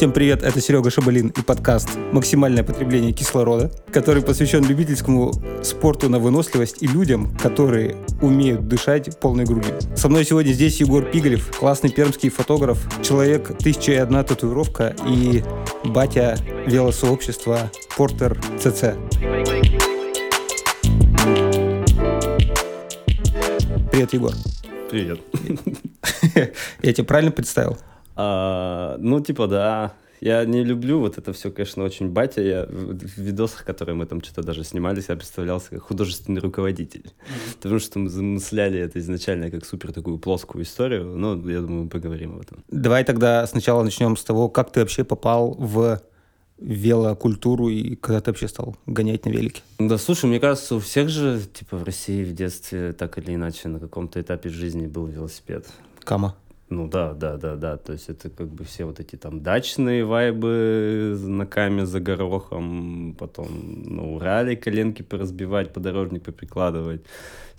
Всем привет, это Серега Шабалин и подкаст «Максимальное потребление кислорода», который посвящен любительскому спорту на выносливость и людям, которые умеют дышать полной грудью. Со мной сегодня здесь Егор Пигалев, классный пермский фотограф, человек «Тысяча и одна татуировка» и батя велосообщества «Портер ЦЦ». Привет, Егор. Привет. Я тебя правильно представил? А, ну, типа, да. Я не люблю вот это все, конечно, очень батя. Я в видосах, которые мы там что-то даже снимались, я представлялся как художественный руководитель. Mm-hmm. Потому что мы замысляли это изначально как супер такую плоскую историю. Но я думаю, мы поговорим об этом. Давай тогда сначала начнем с того, как ты вообще попал в велокультуру и когда ты вообще стал гонять на велике? Да, слушай, мне кажется, у всех же, типа, в России в детстве так или иначе на каком-то этапе жизни был велосипед. Кама? Ну да, да, да, да. То есть это как бы все вот эти там дачные вайбы на каме за горохом, потом на Урале коленки поразбивать, подорожник поприкладывать.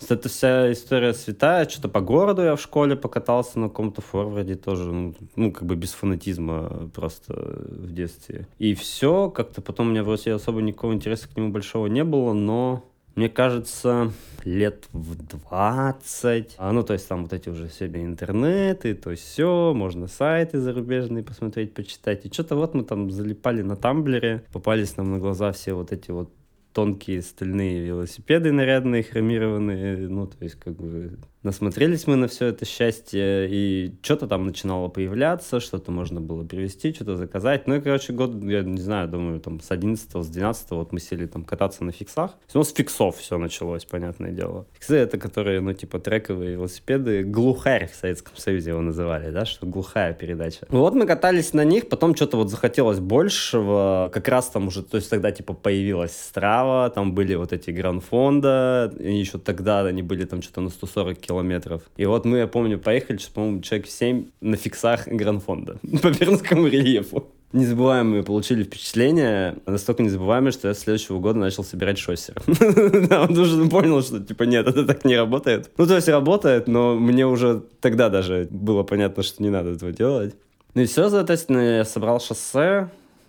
Это вся история святая. Что-то по городу я в школе покатался на каком-то форварде тоже, ну, ну как бы без фанатизма просто в детстве. И все, как-то потом у меня вроде особо никакого интереса к нему большого не было, но мне кажется, лет в 20. А, ну, то есть там вот эти уже себе интернеты, то есть все, можно сайты зарубежные посмотреть, почитать. И что-то вот мы там залипали на Тамблере, попались нам на глаза все вот эти вот тонкие стальные велосипеды нарядные, хромированные, ну, то есть как бы Насмотрелись мы на все это счастье, и что-то там начинало появляться, что-то можно было привезти, что-то заказать. Ну и, короче, год, я не знаю, думаю, там с 11 с 12 вот мы сели там кататься на фиксах. Ну, с фиксов все началось, понятное дело. Фиксы это которые, ну, типа трековые велосипеды. Глухарь в Советском Союзе его называли, да, что глухая передача. Вот мы катались на них, потом что-то вот захотелось большего. Как раз там уже, то есть тогда типа появилась Страва, там были вот эти гран-фонда, и еще тогда они были там что-то на 140 километров километров. И вот мы, я помню, поехали, что, по-моему, человек 7 на фиксах Гранфонда по пермскому рельефу. Незабываемые получили впечатление, настолько незабываемые, что я с следующего года начал собирать шоссер. Да, он уже понял, что, типа, нет, это так не работает. Ну, то есть работает, но мне уже тогда даже было понятно, что не надо этого делать. Ну и все, соответственно, я собрал шоссе,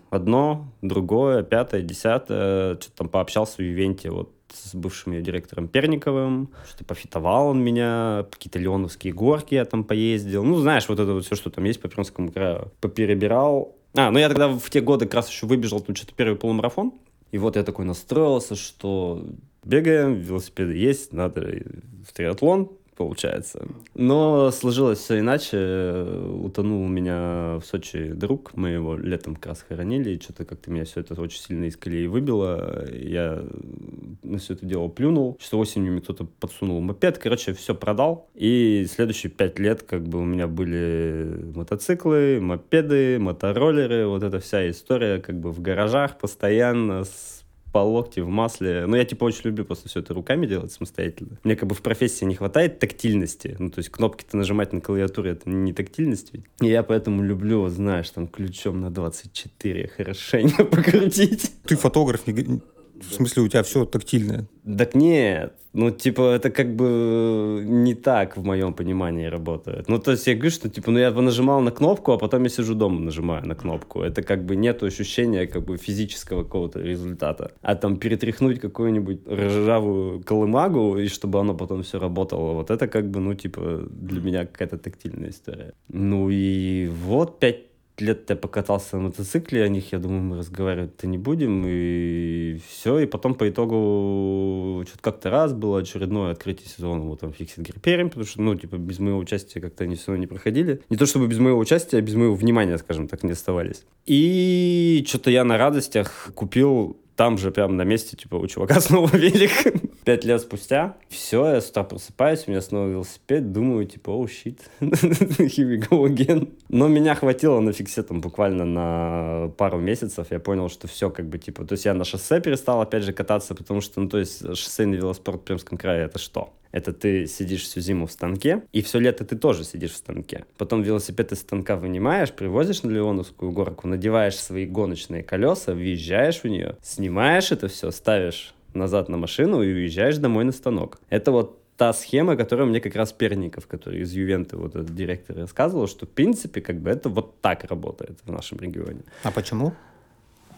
одно, другое, пятое, десятое, что-то там пообщался в ивенте, вот с бывшим ее директором Перниковым, что-то пофитовал он меня, какие-то Леоновские горки я там поездил. Ну, знаешь, вот это вот все, что там есть по Пермскому краю, поперебирал. А, ну я тогда в те годы как раз еще выбежал тут что-то первый полумарафон. И вот я такой настроился, что бегаем, велосипеды есть, надо в триатлон, получается. Но сложилось все иначе. Утонул у меня в Сочи друг. Мы его летом как раз хоронили. И что-то как-то меня все это очень сильно из колеи выбило. Я на все это дело плюнул. Что осенью мне кто-то подсунул мопед. Короче, все продал. И следующие пять лет как бы у меня были мотоциклы, мопеды, мотороллеры. Вот эта вся история как бы в гаражах постоянно с по локти в масле. Ну, я, типа, очень люблю просто все это руками делать самостоятельно. Мне как бы в профессии не хватает тактильности. Ну, то есть кнопки-то нажимать на клавиатуре, это не тактильность ведь. И я поэтому люблю, знаешь, там, ключом на 24 хорошенько покрутить. Ты фотограф, не, в смысле, у тебя все тактильное? Так нет. Ну, типа, это как бы не так в моем понимании работает. Ну, то есть я говорю, что, типа, ну, я нажимал на кнопку, а потом я сижу дома, нажимаю на кнопку. Это как бы нет ощущения как бы физического какого-то результата. А там перетряхнуть какую-нибудь ржавую колымагу, и чтобы оно потом все работало, вот это как бы, ну, типа, для меня какая-то тактильная история. Ну, и вот пять лет я покатался на мотоцикле, о них, я думаю, мы разговаривать-то не будем, и все, и потом по итогу что-то как-то раз было очередное открытие сезона, вот там Gear Perm, потому что, ну, типа, без моего участия как-то они все равно не проходили. Не то чтобы без моего участия, а без моего внимания, скажем так, не оставались. И что-то я на радостях купил там же, прямо на месте, типа, у чувака снова велик. Пять лет спустя, все, я с утра просыпаюсь, у меня снова велосипед, думаю, типа, о, щит, here we go again. Но меня хватило на фиксе там буквально на пару месяцев, я понял, что все как бы, типа, то есть я на шоссе перестал опять же кататься, потому что, ну, то есть шоссейный велоспорт в Пермском крае это что? Это ты сидишь всю зиму в станке, и все лето ты тоже сидишь в станке. Потом велосипед из станка вынимаешь, привозишь на Леоновскую горку, надеваешь свои гоночные колеса, въезжаешь в нее, снимаешь это все, ставишь назад на машину и уезжаешь домой на станок. Это вот та схема, которую мне как раз Перников, который из Ювенты, вот этот директор, рассказывал, что, в принципе, как бы это вот так работает в нашем регионе. А почему?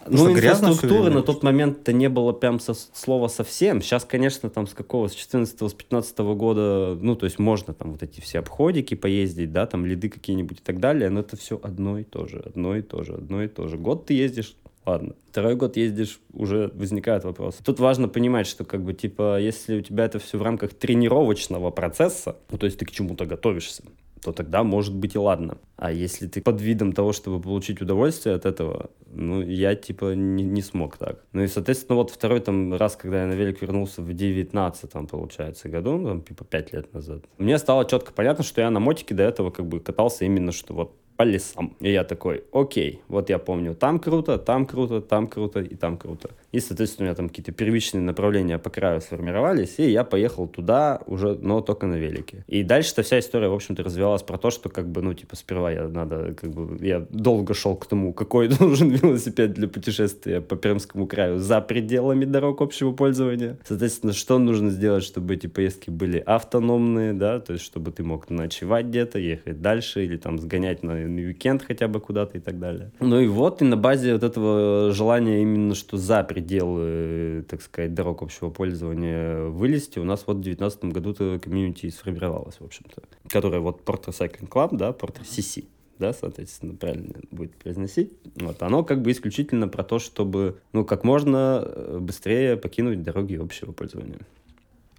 Ну, инфраструктуры на тот момент-то не было прям со, слова совсем. Сейчас, конечно, там с какого, с 14 с 15 года, ну, то есть можно там вот эти все обходики поездить, да, там лиды какие-нибудь и так далее, но это все одно и то же, одно и то же, одно и то же. Год ты ездишь, ладно. Второй год ездишь, уже возникает вопрос. Тут важно понимать, что как бы типа, если у тебя это все в рамках тренировочного процесса, ну, то есть ты к чему-то готовишься, то тогда может быть и ладно. А если ты под видом того, чтобы получить удовольствие от этого, ну, я, типа, не, не смог так. Ну, и, соответственно, вот второй там раз, когда я на велик вернулся в 19 там, получается, году, ну, там, типа, 5 лет назад, мне стало четко понятно, что я на мотике до этого, как бы, катался именно, что вот по лесам. И я такой, окей, вот я помню, там круто, там круто, там круто и там круто. И, соответственно, у меня там какие-то первичные направления по краю сформировались, и я поехал туда уже, но только на велике. И дальше-то вся история, в общем-то, развивалась про то, что как бы, ну, типа, сперва я надо, как бы, я долго шел к тому, какой нужен велосипед для путешествия по Пермскому краю за пределами дорог общего пользования. Соответственно, что нужно сделать, чтобы эти поездки были автономные, да, то есть, чтобы ты мог ночевать где-то, ехать дальше или там сгонять на на уикенд хотя бы куда-то и так далее. Ну и вот, и на базе вот этого желания именно, что за пределы, так сказать, дорог общего пользования вылезти, у нас вот в 2019 году-то комьюнити сформировалось, в общем-то, которая вот Porter Cycling Club, да, Porter CC, да, соответственно, правильно будет произносить. Вот, оно как бы исключительно про то, чтобы, ну, как можно э, быстрее покинуть дороги общего пользования.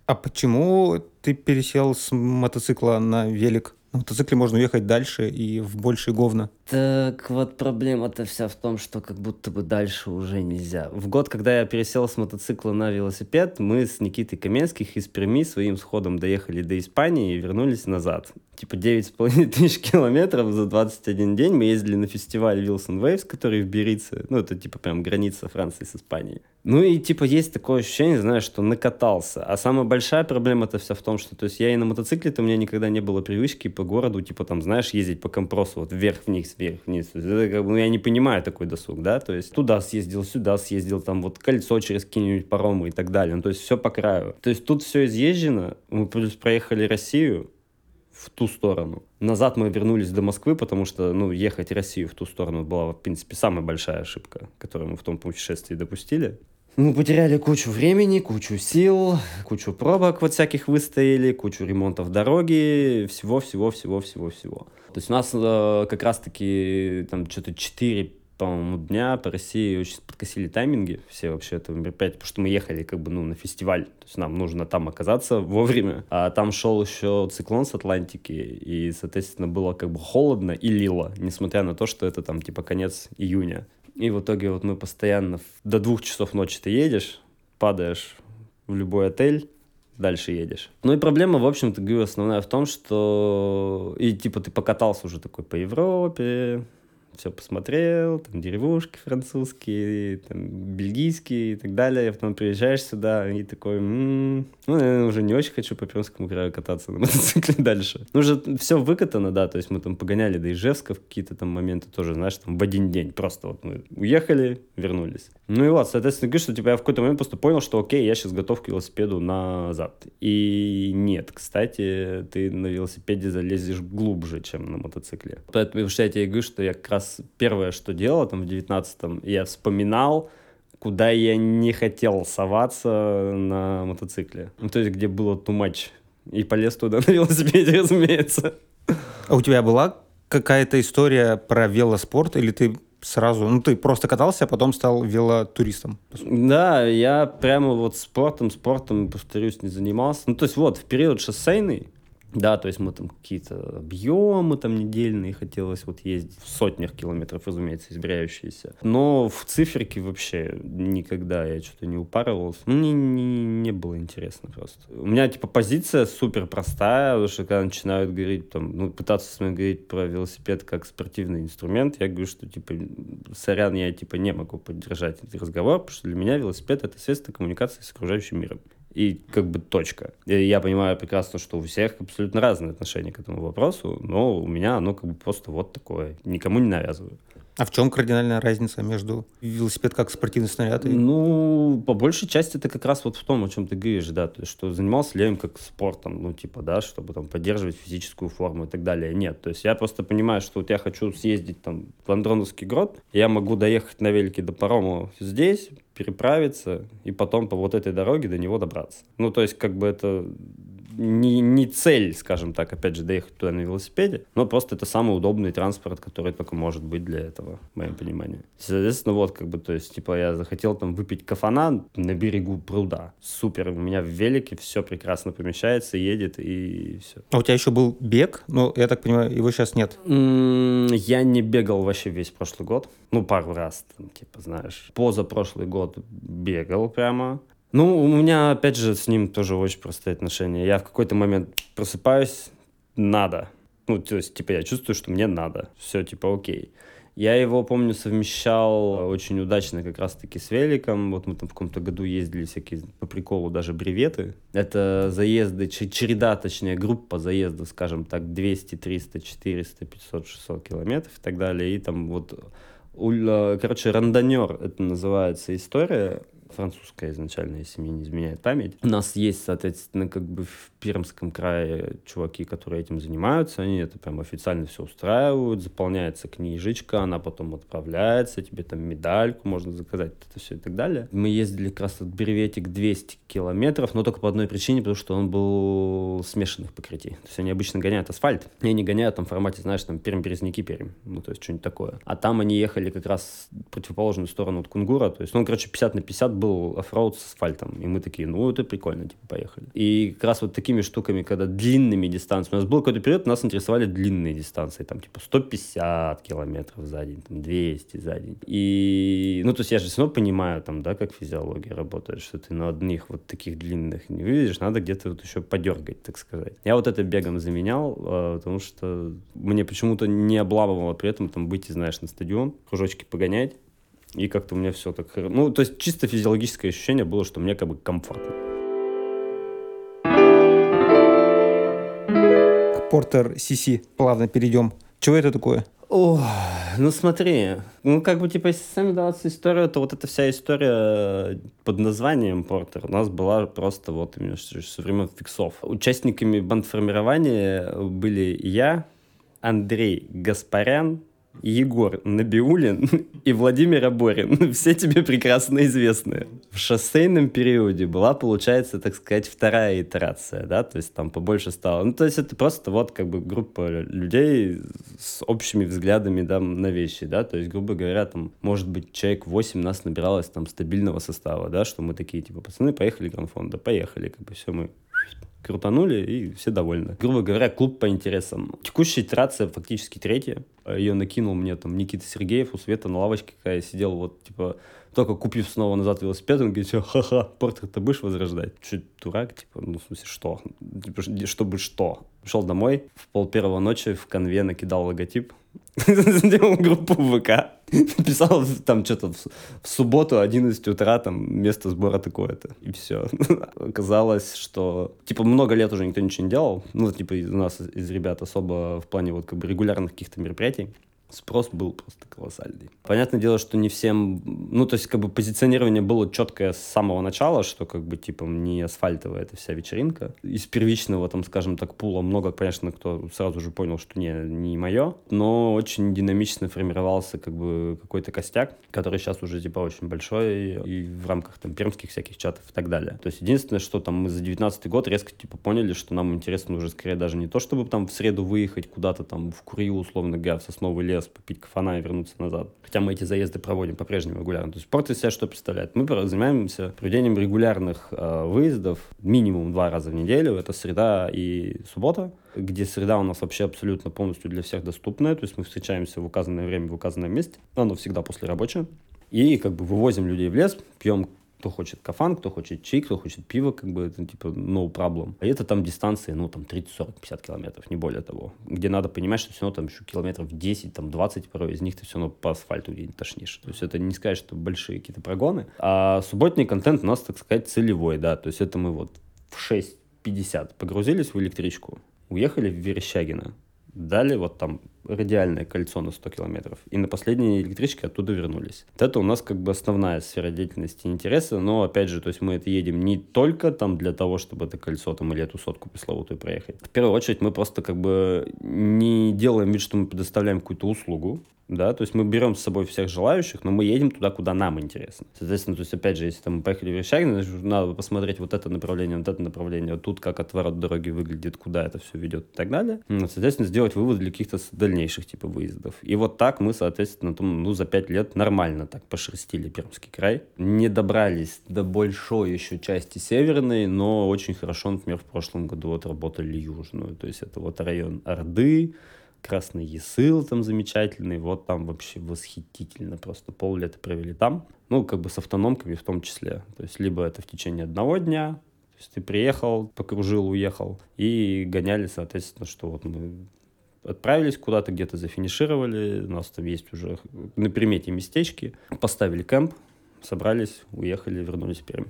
А почему ты пересел с мотоцикла на велик? На мотоцикле можно уехать дальше и в большие говна. Так вот проблема-то вся в том, что как будто бы дальше уже нельзя. В год, когда я пересел с мотоцикла на велосипед, мы с Никитой Каменских из Перми своим сходом доехали до Испании и вернулись назад. Типа 9,5 тысяч километров за 21 день. Мы ездили на фестиваль Wilson Waves, который в Берице. Ну, это типа прям граница Франции с Испанией. Ну и типа есть такое ощущение, знаешь, что накатался. А самая большая проблема-то вся в том, что то есть я и на мотоцикле-то у меня никогда не было привычки по городу, типа там, знаешь, ездить по компросу вот вверх-вниз, вверх-вниз. Это как бы, ну, я не понимаю такой досуг, да, то есть туда съездил, сюда съездил, там вот кольцо через какие-нибудь паромы и так далее. Ну, то есть все по краю. То есть тут все изъезжено, мы плюс проехали Россию, в ту сторону. Назад мы вернулись до Москвы, потому что, ну, ехать Россию в ту сторону была, в принципе, самая большая ошибка, которую мы в том путешествии допустили. Мы потеряли кучу времени, кучу сил, кучу пробок вот всяких выстояли, кучу ремонтов дороги, всего-всего-всего-всего-всего. То есть у нас э, как раз-таки там что-то 4 по-моему, дня по России очень подкосили тайминги все вообще этого мероприятия, потому что мы ехали как бы, ну, на фестиваль, то есть нам нужно там оказаться вовремя, а там шел еще циклон с Атлантики, и, соответственно, было как бы холодно и лило, несмотря на то, что это там типа конец июня. И в итоге вот мы постоянно до двух часов ночи ты едешь, падаешь в любой отель, дальше едешь. Ну и проблема, в общем-то, говорю, основная в том, что и типа ты покатался уже такой по Европе, все посмотрел, там деревушки французские, там бельгийские и так далее. Потом приезжаешь сюда и такой, м-м, ну, я уже не очень хочу по Пермскому краю кататься на мотоцикле дальше. Ну, уже все выкатано, да, то есть мы там погоняли до Ижевска в какие-то там моменты тоже, знаешь, там в один день просто вот мы уехали, вернулись. Ну и вот, соответственно, говорю, что типа я в какой-то момент просто понял, что окей, я сейчас готов к велосипеду назад. И нет, кстати, ты на велосипеде залезешь глубже, чем на мотоцикле. Поэтому, что я тебе говорю, что я как раз первое, что делал там в 19-м, я вспоминал, куда я не хотел соваться на мотоцикле. Ну, то есть, где было too much. И полез туда на велосипеде, разумеется. А у тебя была какая-то история про велоспорт, или ты сразу, ну ты просто катался, а потом стал велотуристом? Да, я прямо вот спортом, спортом, повторюсь, не занимался. Ну то есть вот, в период шоссейный, да, то есть мы там какие-то объемы там недельные хотелось вот ездить в сотнях километров, разумеется, измеряющиеся. Но в циферке вообще никогда я что-то не упарывался. Ну, мне не, не было интересно просто. У меня, типа, позиция супер простая, потому что когда начинают говорить, там, ну, пытаться с мной говорить про велосипед как спортивный инструмент, я говорю, что, типа, сорян, я, типа, не могу поддержать этот разговор, потому что для меня велосипед — это средство коммуникации с окружающим миром и как бы точка. И я понимаю прекрасно, что у всех абсолютно разные отношения к этому вопросу, но у меня оно как бы просто вот такое, никому не навязываю. А в чем кардинальная разница между велосипед как спортивный снаряд и... Ну, по большей части это как раз вот в том, о чем ты говоришь, да, то есть, что занимался им как спортом, ну, типа, да, чтобы там поддерживать физическую форму и так далее. Нет, то есть я просто понимаю, что вот я хочу съездить там в Андроновский грот, я могу доехать на велике до парома здесь, переправиться и потом по вот этой дороге до него добраться. Ну, то есть, как бы это не, не цель, скажем так, опять же, доехать туда на велосипеде, но просто это самый удобный транспорт, который только может быть для этого, в моем понимании. Соответственно, вот как бы, то есть, типа, я захотел там выпить кафана на берегу пруда. Супер, у меня в велике все прекрасно помещается, едет и все. А у тебя еще был бег, но я так понимаю, его сейчас нет. Я не бегал вообще весь прошлый год. Ну, пару раз, там, типа, знаешь. Позапрошлый год бегал прямо. Ну, у меня, опять же, с ним тоже очень простые отношения. Я в какой-то момент просыпаюсь, надо. Ну, то есть, типа, я чувствую, что мне надо. Все, типа, окей. Я его, помню, совмещал очень удачно как раз-таки с великом. Вот мы там в каком-то году ездили всякие по приколу даже бреветы. Это заезды, череда, точнее, группа заездов, скажем так, 200, 300, 400, 500, 600 километров и так далее. И там вот, короче, рандонер это называется история французская изначально, если мне не изменяет память. У нас есть, соответственно, как бы Пермском крае чуваки, которые этим занимаются, они это прям официально все устраивают, заполняется книжечка, она потом отправляется, тебе там медальку можно заказать, это все и так далее. Мы ездили как раз от Береветик 200 километров, но только по одной причине, потому что он был смешанных покрытий. То есть они обычно гоняют асфальт, и они гоняют там в формате, знаешь, там Перм-Березники Пермь, ну то есть что-нибудь такое. А там они ехали как раз в противоположную сторону от Кунгура, то есть он, короче, 50 на 50 был оффроуд с асфальтом. И мы такие, ну, это прикольно, типа, поехали. И как раз вот такими штуками, когда длинными дистанциями, у нас был какой-то период, нас интересовали длинные дистанции, там, типа, 150 километров за день, там, 200 за день. И, ну, то есть я же все равно понимаю, там, да, как физиология работает, что ты на одних вот таких длинных не выведешь, надо где-то вот еще подергать, так сказать. Я вот это бегом заменял, а, потому что мне почему-то не обламывало при этом там выйти, знаешь, на стадион, кружочки погонять, и как-то у меня все так... Ну, то есть чисто физиологическое ощущение было, что мне как бы комфортно. Портер CC, плавно перейдем. Чего это такое? О, ну смотри, ну как бы типа, если сами даваться историю, то вот эта вся история под названием Портер у нас была просто вот именно со времен фиксов. Участниками бандформирования были я, Андрей Гаспарян, Егор Набиулин и Владимир Аборин. Все тебе прекрасно известны. В шоссейном периоде была, получается, так сказать, вторая итерация, да, то есть там побольше стало. Ну, то есть это просто вот как бы группа людей с общими взглядами да, на вещи, да, то есть, грубо говоря, там, может быть, человек 8 нас набиралось там стабильного состава, да, что мы такие, типа, пацаны, поехали гранфон, да, поехали, как бы все, мы крутанули, и все довольны. Грубо говоря, клуб по интересам. Текущая итерация фактически третья. Ее накинул мне там Никита Сергеев, у Света на лавочке, когда я сидел, вот, типа, только купив снова назад велосипед, он говорит, ха-ха, портрет ты будешь возрождать? Что, дурак? Типа, ну, в смысле, что? Типа, чтобы что? Пришел домой, в пол первого ночи в конве накидал логотип, сделал группу ВК, писал там что-то в, в субботу 11 утра, там место сбора такое-то, и все. Оказалось, что, типа, много лет уже никто ничего не делал, ну, типа, у нас из ребят особо в плане вот как бы регулярных каких-то мероприятий, спрос был просто колоссальный. Понятное дело, что не всем, ну, то есть, как бы позиционирование было четкое с самого начала, что, как бы, типа, не асфальтовая эта вся вечеринка. Из первичного, там, скажем так, пула много, конечно, кто сразу же понял, что не, не мое, но очень динамично формировался, как бы, какой-то костяк, который сейчас уже, типа, очень большой и в рамках, там, пермских всяких чатов и так далее. То есть, единственное, что там мы за 19 год резко, типа, поняли, что нам интересно уже, скорее, даже не то, чтобы там в среду выехать куда-то там в Курию, условно говоря, в Сосновый лес, лес, попить кафана и вернуться назад. Хотя мы эти заезды проводим по-прежнему регулярно. То есть спорт из себя что представляет? Мы занимаемся проведением регулярных э, выездов минимум два раза в неделю. Это среда и суббота где среда у нас вообще абсолютно полностью для всех доступная, то есть мы встречаемся в указанное время в указанном месте, оно всегда после рабочего, и как бы вывозим людей в лес, пьем кто хочет кафан, кто хочет чай, кто хочет пиво, как бы это типа no problem. А это там дистанции, ну там 30, 40, 50 километров, не более того. Где надо понимать, что все равно там еще километров 10, там 20 порой, из них ты все равно по асфальту где-нибудь тошнишь. То есть это не сказать, что большие какие-то прогоны. А субботний контент у нас, так сказать, целевой, да. То есть это мы вот в 6.50 погрузились в электричку, уехали в Верещагино, дали вот там радиальное кольцо на 100 километров. И на последней электричке оттуда вернулись. Вот это у нас как бы основная сфера деятельности интереса, но опять же, то есть мы это едем не только там для того, чтобы это кольцо там или эту сотку пресловутую проехать. В первую очередь мы просто как бы не делаем вид, что мы предоставляем какую-то услугу, да, то есть мы берем с собой всех желающих, но мы едем туда, куда нам интересно. Соответственно, то есть, опять же, если там мы поехали в Верещагин, значит, надо посмотреть вот это направление, вот это направление, вот тут как отворот дороги выглядит, куда это все ведет и так далее. Соответственно, сделать вывод для каких-то дальнейших типа выездов. И вот так мы, соответственно, там, ну, за пять лет нормально так пошерстили Пермский край. Не добрались до большой еще части северной, но очень хорошо, например, в прошлом году отработали южную. То есть это вот район Орды, Красный Ясыл там замечательный, вот там вообще восхитительно, просто пол лета провели там, ну, как бы с автономками в том числе, то есть либо это в течение одного дня, то есть ты приехал, покружил, уехал, и гоняли, соответственно, что вот мы отправились куда-то, где-то зафинишировали, у нас там есть уже на примете местечки, поставили кемп, собрались, уехали, вернулись в Пермь.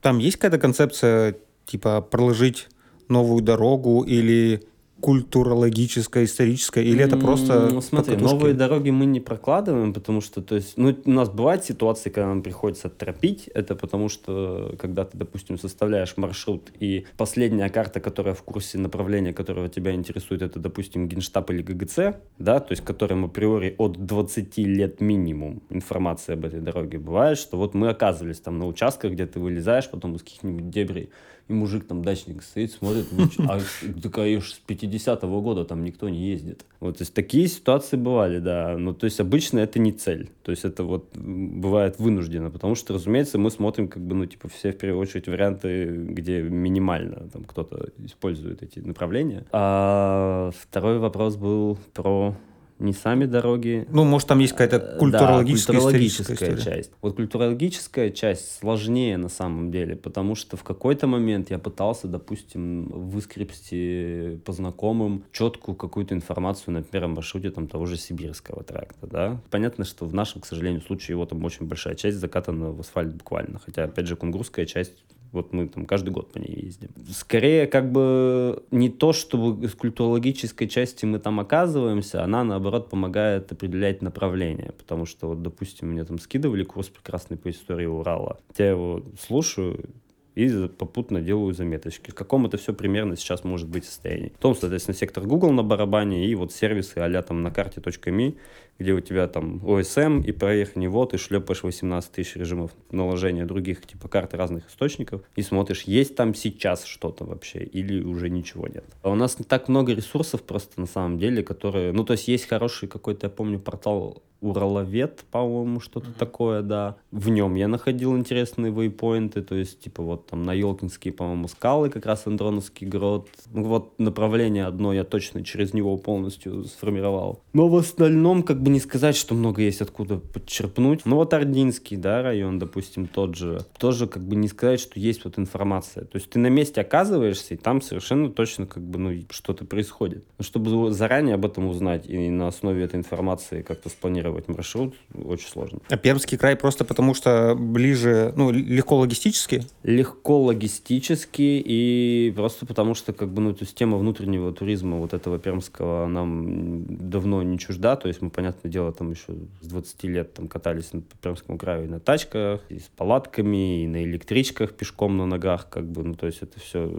Там есть какая-то концепция, типа, проложить новую дорогу или культурологическое, историческое, или это просто... Ну, смотри, новые дороги мы не прокладываем, потому что, то есть, ну, у нас бывают ситуации, когда нам приходится тропить, это потому что, когда ты, допустим, составляешь маршрут, и последняя карта, которая в курсе направления, которого тебя интересует, это, допустим, Генштаб или ГГЦ, да, то есть, которым априори от 20 лет минимум информации об этой дороге. Бывает, что вот мы оказывались там на участках, где ты вылезаешь потом из каких-нибудь дебрей, и мужик там, дачник стоит, смотрит, а такая с 50-го года там никто не ездит. Вот, то есть такие ситуации бывали, да. Ну, то есть обычно это не цель. То есть это вот бывает вынуждено, потому что, разумеется, мы смотрим как бы, ну, типа, все в первую очередь варианты, где минимально там кто-то использует эти направления. А второй вопрос был про не сами дороги. Ну, может, там есть какая-то культурологическая, да, культурологическая часть. Вот культурологическая часть сложнее на самом деле, потому что в какой-то момент я пытался, допустим, выскрепсти по знакомым четкую какую-то информацию, например, о маршруте там того же сибирского тракта, да. Понятно, что в нашем, к сожалению, случае его там очень большая часть закатана в асфальт буквально, хотя, опять же, кунгурская часть вот мы там каждый год по ней ездим. Скорее, как бы не то, чтобы с культурологической части мы там оказываемся, она, наоборот, помогает определять направление. Потому что, вот, допустим, мне там скидывали курс прекрасный по истории Урала. Я его слушаю, и попутно делаю заметочки. В каком это все примерно сейчас может быть состоянии. Потом, соответственно, сектор Google на барабане и вот сервисы а там на карте.ми, где у тебя там OSM и проехать него, ты шлепаешь 18 тысяч режимов наложения других типа карт разных источников и смотришь, есть там сейчас что-то вообще или уже ничего нет. А у нас не так много ресурсов просто на самом деле, которые... Ну, то есть есть хороший какой-то, я помню, портал Ураловед, по-моему, что-то mm-hmm. такое, да. В нем я находил интересные вейпоинты, то есть, типа, вот там на Елкинские, по-моему, скалы, как раз Андроновский грот. Ну, вот направление одно я точно через него полностью сформировал. Но в остальном, как бы не сказать, что много есть откуда подчерпнуть. Ну, вот Ординский, да, район, допустим, тот же. Тоже, как бы не сказать, что есть вот информация. То есть ты на месте оказываешься, и там совершенно точно, как бы, ну, что-то происходит. Но чтобы заранее об этом узнать и на основе этой информации как-то спланировать спланировать маршрут очень сложно. А Пермский край просто потому, что ближе, ну, легко логистически? Легко логистически и просто потому, что как бы, ну, то есть тема внутреннего туризма вот этого пермского нам давно не чужда, то есть мы, понятное дело, там еще с 20 лет там катались по Пермскому краю и на тачках, и с палатками, и на электричках пешком на ногах, как бы, ну, то есть это все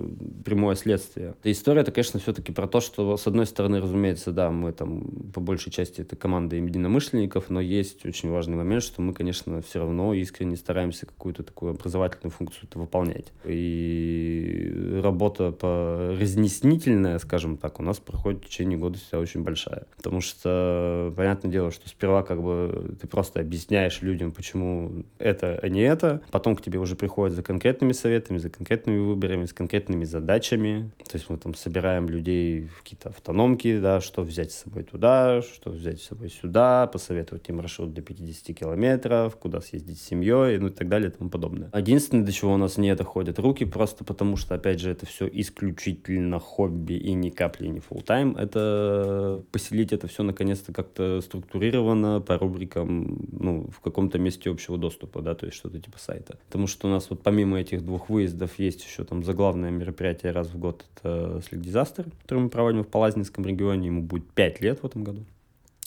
прямое следствие. И история это, конечно, все-таки про то, что, с одной стороны, разумеется, да, мы там по большей части это команда единомышленников, единомышленников, но есть очень важный момент, что мы, конечно, все равно искренне стараемся какую-то такую образовательную функцию выполнять. И работа по разнеснительная, скажем так, у нас проходит в течение года вся очень большая. Потому что, понятное дело, что сперва как бы ты просто объясняешь людям, почему это, а не это. Потом к тебе уже приходят за конкретными советами, за конкретными выборами, с конкретными задачами. То есть мы там собираем людей в какие-то автономки, да, что взять с собой туда, что взять с собой сюда, посоветовать им маршрут до 50 километров, куда съездить с семьей, ну и так далее и тому подобное. Единственное, до чего у нас не доходят руки, просто потому что, опять же, это все исключительно хобби и ни капли не full тайм это поселить это все наконец-то как-то структурировано по рубрикам, ну, в каком-то месте общего доступа, да, то есть что-то типа сайта. Потому что у нас вот помимо этих двух выездов есть еще там заглавное мероприятие раз в год, это Sleek Disaster, который мы проводим в Палазнинском регионе, ему будет 5 лет в этом году.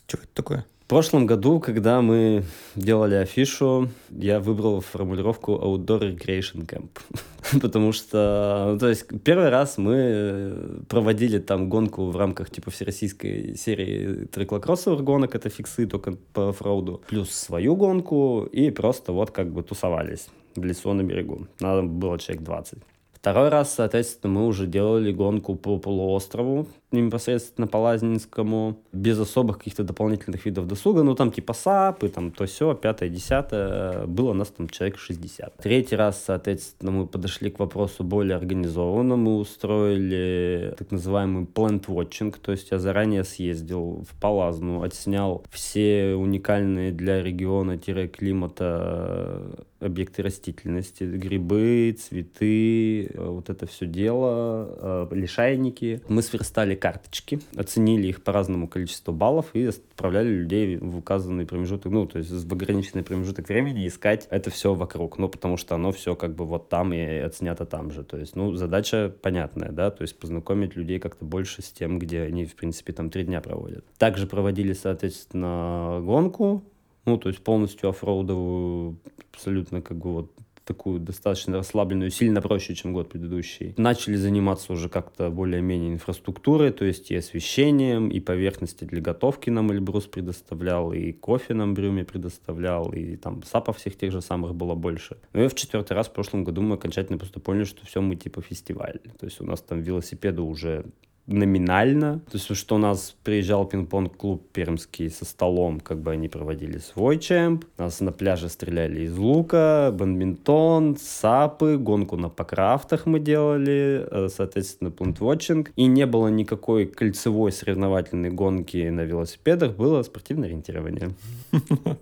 Что это такое? Прошлом году, когда мы делали афишу, я выбрал формулировку Outdoor Recreation Camp. Потому что, ну, то есть, первый раз мы проводили там гонку в рамках, типа, всероссийской серии триклокроссовых гонок, это фиксы только по оффроуду, плюс свою гонку, и просто вот как бы тусовались в лесу на берегу. Надо было человек 20. Второй раз, соответственно, мы уже делали гонку по полуострову, непосредственно по Лазнинскому, без особых каких-то дополнительных видов досуга, ну там типа САПы, там то все, пятое, десятое, было у нас там человек 60. Третий раз, соответственно, мы подошли к вопросу более организованно, мы устроили так называемый plant watching, то есть я заранее съездил в Палазну, отснял все уникальные для региона-климата объекты растительности, грибы, цветы, э, вот это все дело, э, лишайники. Мы сверстали карточки, оценили их по разному количеству баллов и отправляли людей в указанный промежуток, ну, то есть в ограниченный промежуток времени искать это все вокруг, ну, потому что оно все как бы вот там и отснято там же. То есть, ну, задача понятная, да, то есть познакомить людей как-то больше с тем, где они, в принципе, там три дня проводят. Также проводили, соответственно, гонку, ну, то есть полностью оффроудовую, абсолютно как бы вот такую достаточно расслабленную, сильно проще, чем год предыдущий. Начали заниматься уже как-то более-менее инфраструктурой, то есть и освещением, и поверхности для готовки нам Эльбрус предоставлял, и кофе нам Брюме предоставлял, и там сапов всех тех же самых было больше. Но и в четвертый раз в прошлом году мы окончательно просто поняли, что все мы типа фестиваль. То есть у нас там велосипеды уже номинально. То есть, что у нас приезжал пинг-понг-клуб пермский со столом, как бы они проводили свой чемп. Нас на пляже стреляли из лука, бадминтон, сапы, гонку на покрафтах мы делали, э, соответственно, плентвотчинг. И не было никакой кольцевой соревновательной гонки на велосипедах, было спортивное ориентирование.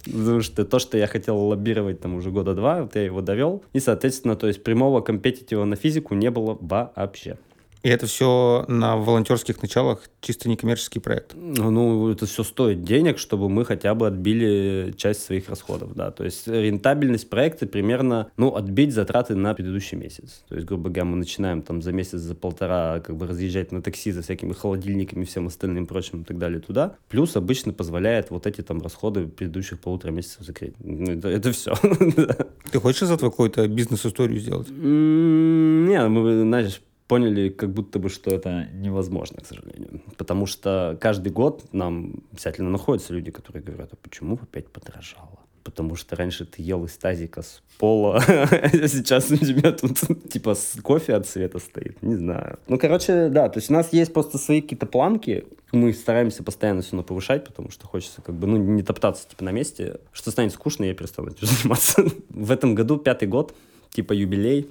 Потому что то, что я хотел лоббировать там уже года два, вот я его довел. И, соответственно, то есть прямого компетитива на физику не было вообще. И это все на волонтерских началах, чисто некоммерческий проект? Ну, это все стоит денег, чтобы мы хотя бы отбили часть своих расходов, да. То есть рентабельность проекта примерно, ну, отбить затраты на предыдущий месяц. То есть, грубо говоря, мы начинаем там за месяц, за полтора как бы разъезжать на такси за всякими холодильниками, всем остальным прочим и так далее туда. Плюс обычно позволяет вот эти там расходы предыдущих полутора месяцев закрыть. Ну, это, это все. Ты хочешь из этого какую-то бизнес-историю сделать? Не, мы, знаешь, поняли, как будто бы, что это невозможно, к сожалению. Потому что каждый год нам обязательно находятся люди, которые говорят, а почему опять подорожало? Потому что раньше ты ел из тазика с пола, а сейчас у тебя тут типа кофе от цвета стоит. Не знаю. Ну, короче, да, то есть у нас есть просто свои какие-то планки, мы стараемся постоянно все равно повышать, потому что хочется как бы, ну, не топтаться типа на месте. Что станет скучно, я перестану этим заниматься. В этом году пятый год, типа юбилей,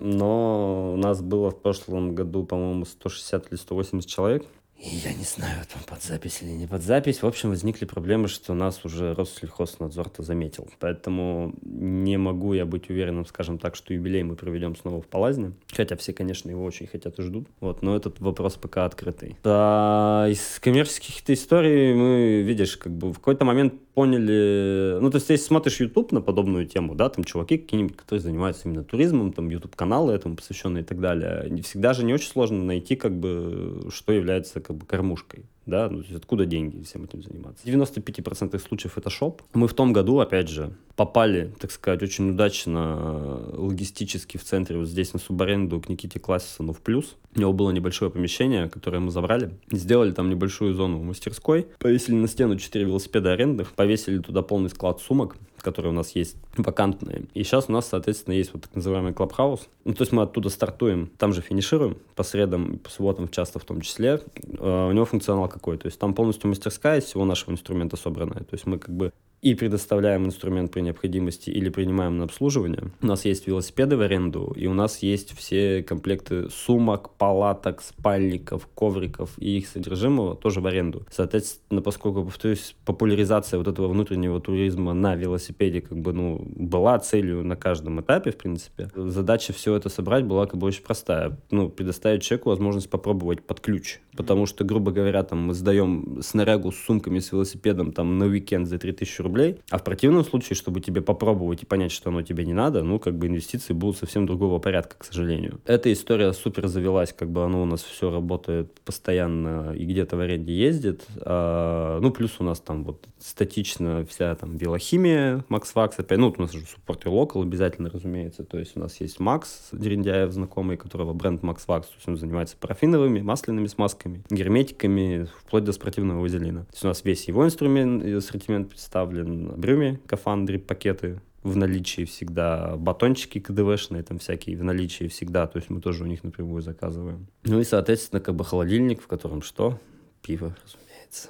но у нас было в прошлом году, по-моему, 160 или 180 человек. И я не знаю, там под запись или не под запись. В общем, возникли проблемы, что нас уже Россельхознадзор-то заметил. Поэтому не могу я быть уверенным, скажем так, что юбилей мы проведем снова в Палазне. Хотя все, конечно, его очень хотят и ждут. Вот, но этот вопрос пока открытый. Да, из коммерческих историй мы, видишь, как бы в какой-то момент поняли... Ну, то есть, если смотришь YouTube на подобную тему, да, там чуваки какие-нибудь, которые занимаются именно туризмом, там YouTube-каналы этому посвященные и так далее, всегда же не очень сложно найти, как бы, что является, как бы, кормушкой да, ну, то есть откуда деньги всем этим заниматься. В 95% случаев это шоп. Мы в том году, опять же, попали, так сказать, очень удачно логистически в центре, вот здесь на субаренду к Никите Классисону в плюс. У него было небольшое помещение, которое мы забрали, сделали там небольшую зону в мастерской, повесили на стену 4 велосипеда арендных, повесили туда полный склад сумок, которые у нас есть вакантные. И сейчас у нас, соответственно, есть вот так называемый клабхаус. Ну, то есть мы оттуда стартуем, там же финишируем, по средам, по субботам часто в том числе. Uh, у него функционал какой? То есть там полностью мастерская из всего нашего инструмента собранная. То есть мы как бы и предоставляем инструмент при необходимости или принимаем на обслуживание. У нас есть велосипеды в аренду, и у нас есть все комплекты сумок, палаток, спальников, ковриков и их содержимого тоже в аренду. Соответственно, поскольку, повторюсь, популяризация вот этого внутреннего туризма на велосипеде как бы, ну, была целью на каждом этапе, в принципе, задача все это собрать была как бы очень простая. Ну, предоставить человеку возможность попробовать под ключ. Потому что, грубо говоря, там мы сдаем снарягу с сумками, с велосипедом там на уикенд за 3000 рублей, а в противном случае, чтобы тебе попробовать и понять, что оно тебе не надо, ну, как бы инвестиции будут совсем другого порядка, к сожалению. Эта история супер завелась, как бы оно у нас все работает постоянно и где-то в аренде ездит. А, ну, плюс у нас там вот статично вся там биохимия, Макс Вакс, опять, ну, у нас же суппорт и локал обязательно, разумеется, то есть у нас есть Макс Дерендяев, знакомый, которого бренд Макс Вакс, то есть он занимается парафиновыми, масляными смазками, герметиками, вплоть до спортивного вазелина. То есть у нас весь его инструмент, ассортимент представлен, брюми, кафан, дрип-пакеты, в наличии всегда батончики КДВшные, там всякие в наличии всегда, то есть мы тоже у них напрямую заказываем. Ну и, соответственно, как бы холодильник, в котором что? Пиво, разумеется.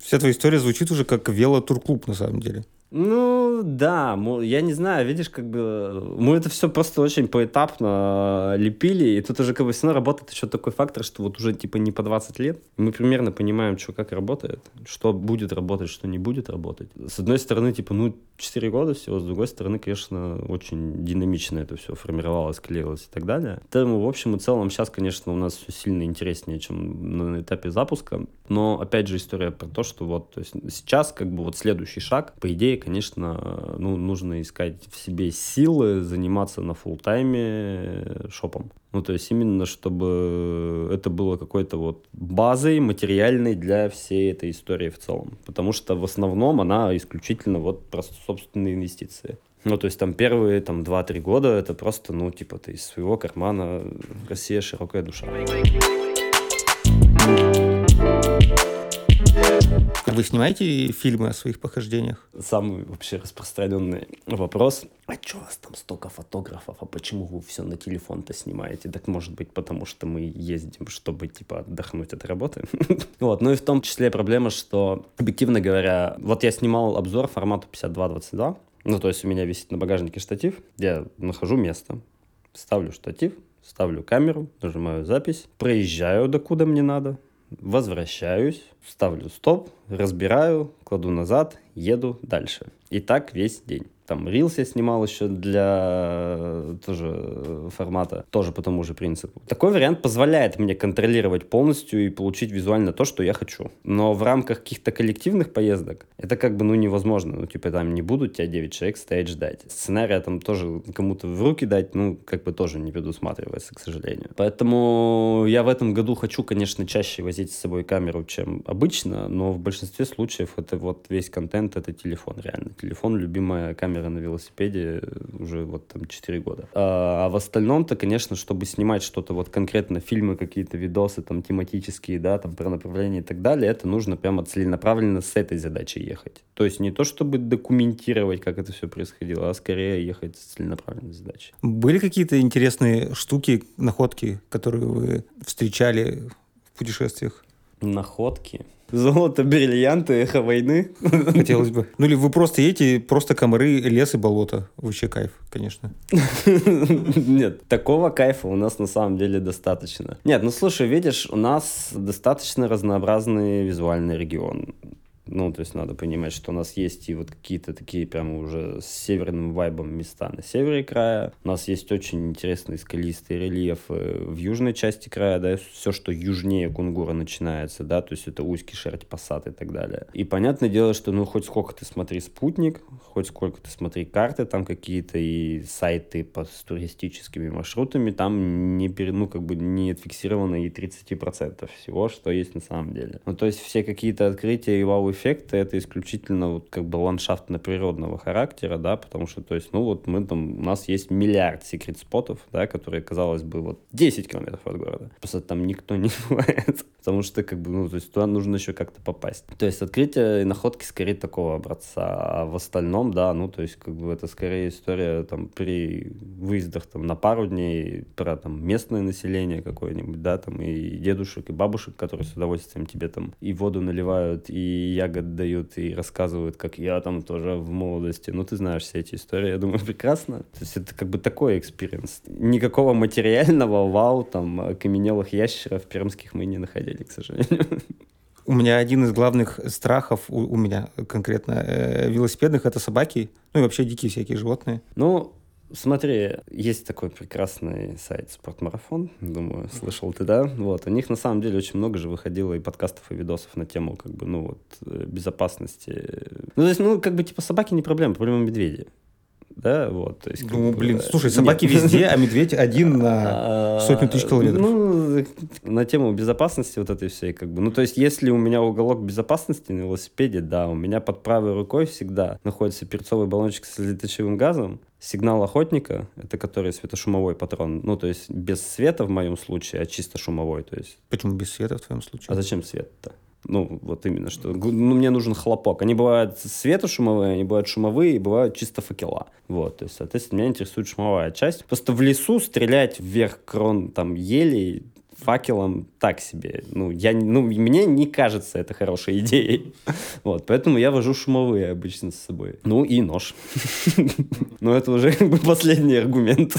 Вся твоя история звучит уже как велотурклуб на самом деле. Ну, да, я не знаю, видишь, как бы мы это все просто очень поэтапно лепили, и тут уже как бы все равно работает еще такой фактор, что вот уже типа не по 20 лет, мы примерно понимаем, что как работает, что будет работать, что не будет работать. С одной стороны, типа, ну, 4 года всего, с другой стороны, конечно, очень динамично это все формировалось, клеилось и так далее. Поэтому, в общем и целом, сейчас, конечно, у нас все сильно интереснее, чем на этапе запуска, но, опять же, история про то, что вот, то есть сейчас, как бы, вот следующий шаг, по идее, конечно, ну, нужно искать в себе силы заниматься на фул тайме шопом. Ну, то есть именно, чтобы это было какой-то вот базой материальной для всей этой истории в целом. Потому что в основном она исключительно вот просто собственные инвестиции. Ну, то есть там первые там 2-3 года это просто, ну, типа ты из своего кармана Россия широкая душа. Вы снимаете фильмы о своих похождениях? Самый вообще распространенный вопрос. А что у вас там столько фотографов? А почему вы все на телефон-то снимаете? Так может быть, потому что мы ездим, чтобы типа отдохнуть от работы? Вот, ну и в том числе проблема, что, объективно говоря, вот я снимал обзор формату 52-22, ну, то есть у меня висит на багажнике штатив, я нахожу место, ставлю штатив, ставлю камеру, нажимаю запись, проезжаю докуда мне надо, возвращаюсь, ставлю стоп, разбираю, кладу назад, еду дальше. И так весь день. Там Reels я снимал еще для тоже формата, тоже по тому же принципу. Такой вариант позволяет мне контролировать полностью и получить визуально то, что я хочу. Но в рамках каких-то коллективных поездок это как бы ну невозможно. Ну типа там не будут тебя 9 человек стоять ждать. Сценария там тоже кому-то в руки дать, ну как бы тоже не предусматривается, к сожалению. Поэтому я в этом году хочу, конечно, чаще возить с собой камеру, чем обычно, но в большинстве случаев это вот весь контент, это телефон реально. Телефон, любимая камера на велосипеде уже вот там 4 года. А, а в остальном-то, конечно, чтобы снимать что-то вот конкретно, фильмы какие-то, видосы там тематические, да, там про направление и так далее, это нужно прямо целенаправленно с этой задачей ехать. То есть не то, чтобы документировать, как это все происходило, а скорее ехать с целенаправленной задачей. Были какие-то интересные штуки, находки, которые вы встречали в путешествиях? Находки? Золото, бриллианты, эхо войны. Хотелось бы. Ну или вы просто едете, просто комары, лес и болото. Вообще кайф, конечно. Нет, такого кайфа у нас на самом деле достаточно. Нет, ну слушай, видишь, у нас достаточно разнообразный визуальный регион. Ну, то есть надо понимать, что у нас есть и вот какие-то такие прямо уже с северным вайбом места на севере края. У нас есть очень интересные скалистые рельефы в южной части края, да, все, что южнее Кунгура начинается, да, то есть это Усть, Шерть, Пассат и так далее. И понятное дело, что ну хоть сколько ты смотри спутник, хоть сколько ты смотри карты, там какие-то и сайты по, с туристическими маршрутами, там не, ну, как бы не отфиксировано и 30% всего, что есть на самом деле. Ну, то есть все какие-то открытия и вау эффекты это исключительно вот как бы ландшафтно-природного характера, да, потому что, то есть, ну вот мы там, у нас есть миллиард secret spot ов, да, которые, казалось бы, вот 10 километров от города. Просто там никто не бывает, потому что, как бы, ну, то есть туда нужно еще как-то попасть. То есть открытие и находки скорее такого образца, а в остальном, да, ну, то есть, как бы это скорее история там при выездах там на пару дней про там местное население какое-нибудь, да, там и дедушек, и бабушек, которые с удовольствием тебе там и воду наливают, и ягод дают и рассказывают, как я там тоже в молодости. Ну, ты знаешь все эти истории, я думаю, прекрасно. То есть это как бы такой experience. Никакого материального вау, там, окаменелых ящеров пермских мы не находили, к сожалению. У меня один из главных страхов, у, у меня конкретно э, велосипедных, это собаки, ну и вообще дикие всякие животные. Ну, Смотри, есть такой прекрасный сайт «Спортмарафон», думаю, слышал ты, да? Вот, у них на самом деле очень много же выходило и подкастов, и видосов на тему, как бы, ну, вот, э, безопасности. Ну, то есть, ну, как бы, типа, собаки не проблема, проблема медведи да, вот. То есть, ну, блин, бы, слушай, собаки нет. везде, а медведь один на сотню тысяч километров. Ну, на тему безопасности вот этой всей, как бы, ну, то есть, если у меня уголок безопасности на велосипеде, да, у меня под правой рукой всегда находится перцовый баллончик с летучевым газом, сигнал охотника, это который светошумовой патрон, ну, то есть, без света в моем случае, а чисто шумовой, то есть. Почему без света в твоем случае? А зачем свет-то? Ну, вот именно, что ну, мне нужен хлопок. Они бывают светошумовые, они бывают шумовые, и бывают чисто факела. Вот, то есть, соответственно, меня интересует шумовая часть. Просто в лесу стрелять вверх крон там елей факелом так себе. Ну, я, ну, мне не кажется это хорошей идеей. Вот, поэтому я вожу шумовые обычно с собой. Ну и нож. Но это уже как бы последний аргумент.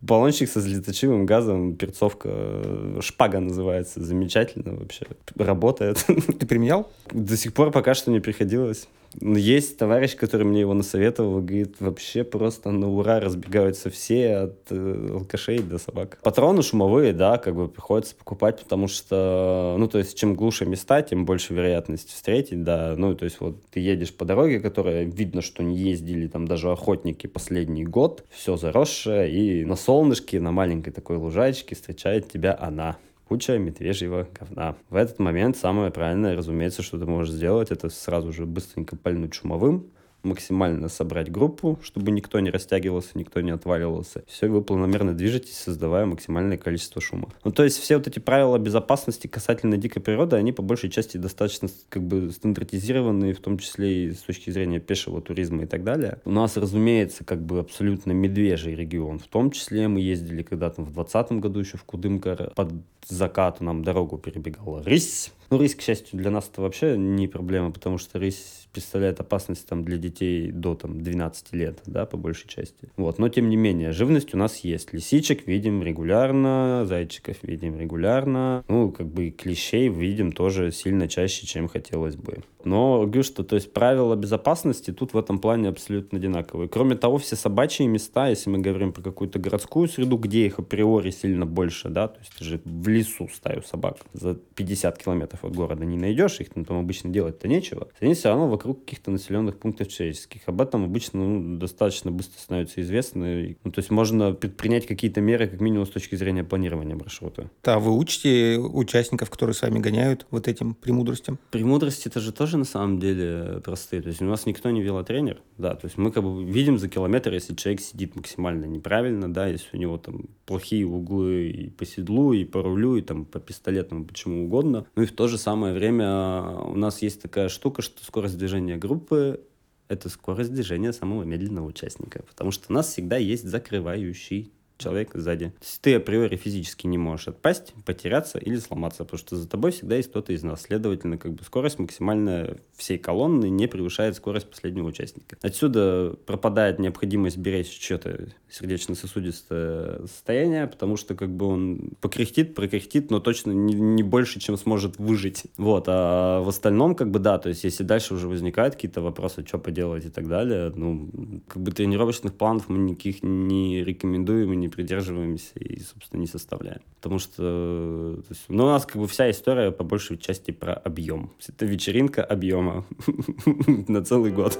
Баллончик со слезоточивым газом, перцовка, э, шпага называется, замечательно вообще, работает. Ты применял? До сих пор пока что не приходилось. Есть товарищ, который мне его насоветовал, говорит, вообще просто на ура разбегаются все от э, алкашей до собак. Патроны шумовые, да, как бы приходится покупать, потому что, ну, то есть, чем глуше места, тем больше вероятность встретить, да, ну, то есть, вот ты едешь по дороге, которая видно, что не ездили там даже охотники последний год, все заросшее, и на солнышке, на маленькой такой лужайке встречает тебя она куча медвежьего говна. В этот момент самое правильное, разумеется, что ты можешь сделать, это сразу же быстренько пальнуть шумовым, максимально собрать группу, чтобы никто не растягивался, никто не отваливался. Все, вы планомерно движетесь, создавая максимальное количество шума. Ну, то есть все вот эти правила безопасности касательно дикой природы, они по большей части достаточно как бы стандартизированы, в том числе и с точки зрения пешего туризма и так далее. У нас, разумеется, как бы абсолютно медвежий регион. В том числе мы ездили когда-то в 2020 году еще в Кудымкар. Под закату нам дорогу перебегала рысь. Ну, рысь, к счастью, для нас это вообще не проблема, потому что рысь представляет опасность там для детей до там 12 лет, да, по большей части. Вот, но тем не менее, живность у нас есть. Лисичек видим регулярно, зайчиков видим регулярно, ну, как бы клещей видим тоже сильно чаще, чем хотелось бы. Но говорю, что то есть правила безопасности тут в этом плане абсолютно одинаковые. Кроме того, все собачьи места, если мы говорим про какую-то городскую среду, где их априори сильно больше, да, то есть ты же в лесу стаю собак за 50 километров от города не найдешь, их там, там обычно делать-то нечего. Они все равно вокруг каких-то населенных пунктов человеческих. Об этом обычно ну, достаточно быстро становится известно. Ну, то есть можно предпринять какие-то меры, как минимум, с точки зрения планирования маршрута. Да, вы учите участников, которые с вами гоняют, вот этим премудростям? Премудрости это же тоже на самом деле простые. То есть у нас никто не велотренер, да, то есть мы как бы видим за километр, если человек сидит максимально неправильно, да, если у него там плохие углы и по седлу, и по рулю, и там по пистолетам, почему угодно. Ну и в то же самое время у нас есть такая штука, что скорость движения группы это скорость движения самого медленного участника, потому что у нас всегда есть закрывающий человек сзади. То есть ты априори физически не можешь отпасть, потеряться или сломаться, потому что за тобой всегда есть кто-то из нас. Следовательно, как бы скорость максимальная всей колонны не превышает скорость последнего участника. Отсюда пропадает необходимость беречь что-то сердечно-сосудистое состояние, потому что как бы он покряхтит, прокряхтит, но точно не, не больше, чем сможет выжить. Вот, а в остальном как бы да, то есть если дальше уже возникают какие-то вопросы, что поделать и так далее, ну, как бы тренировочных планов мы никаких не рекомендуем и не придерживаемся и, собственно, не составляем. Потому что есть, ну, у нас как бы вся история по большей части про объем. Это вечеринка объема на целый год.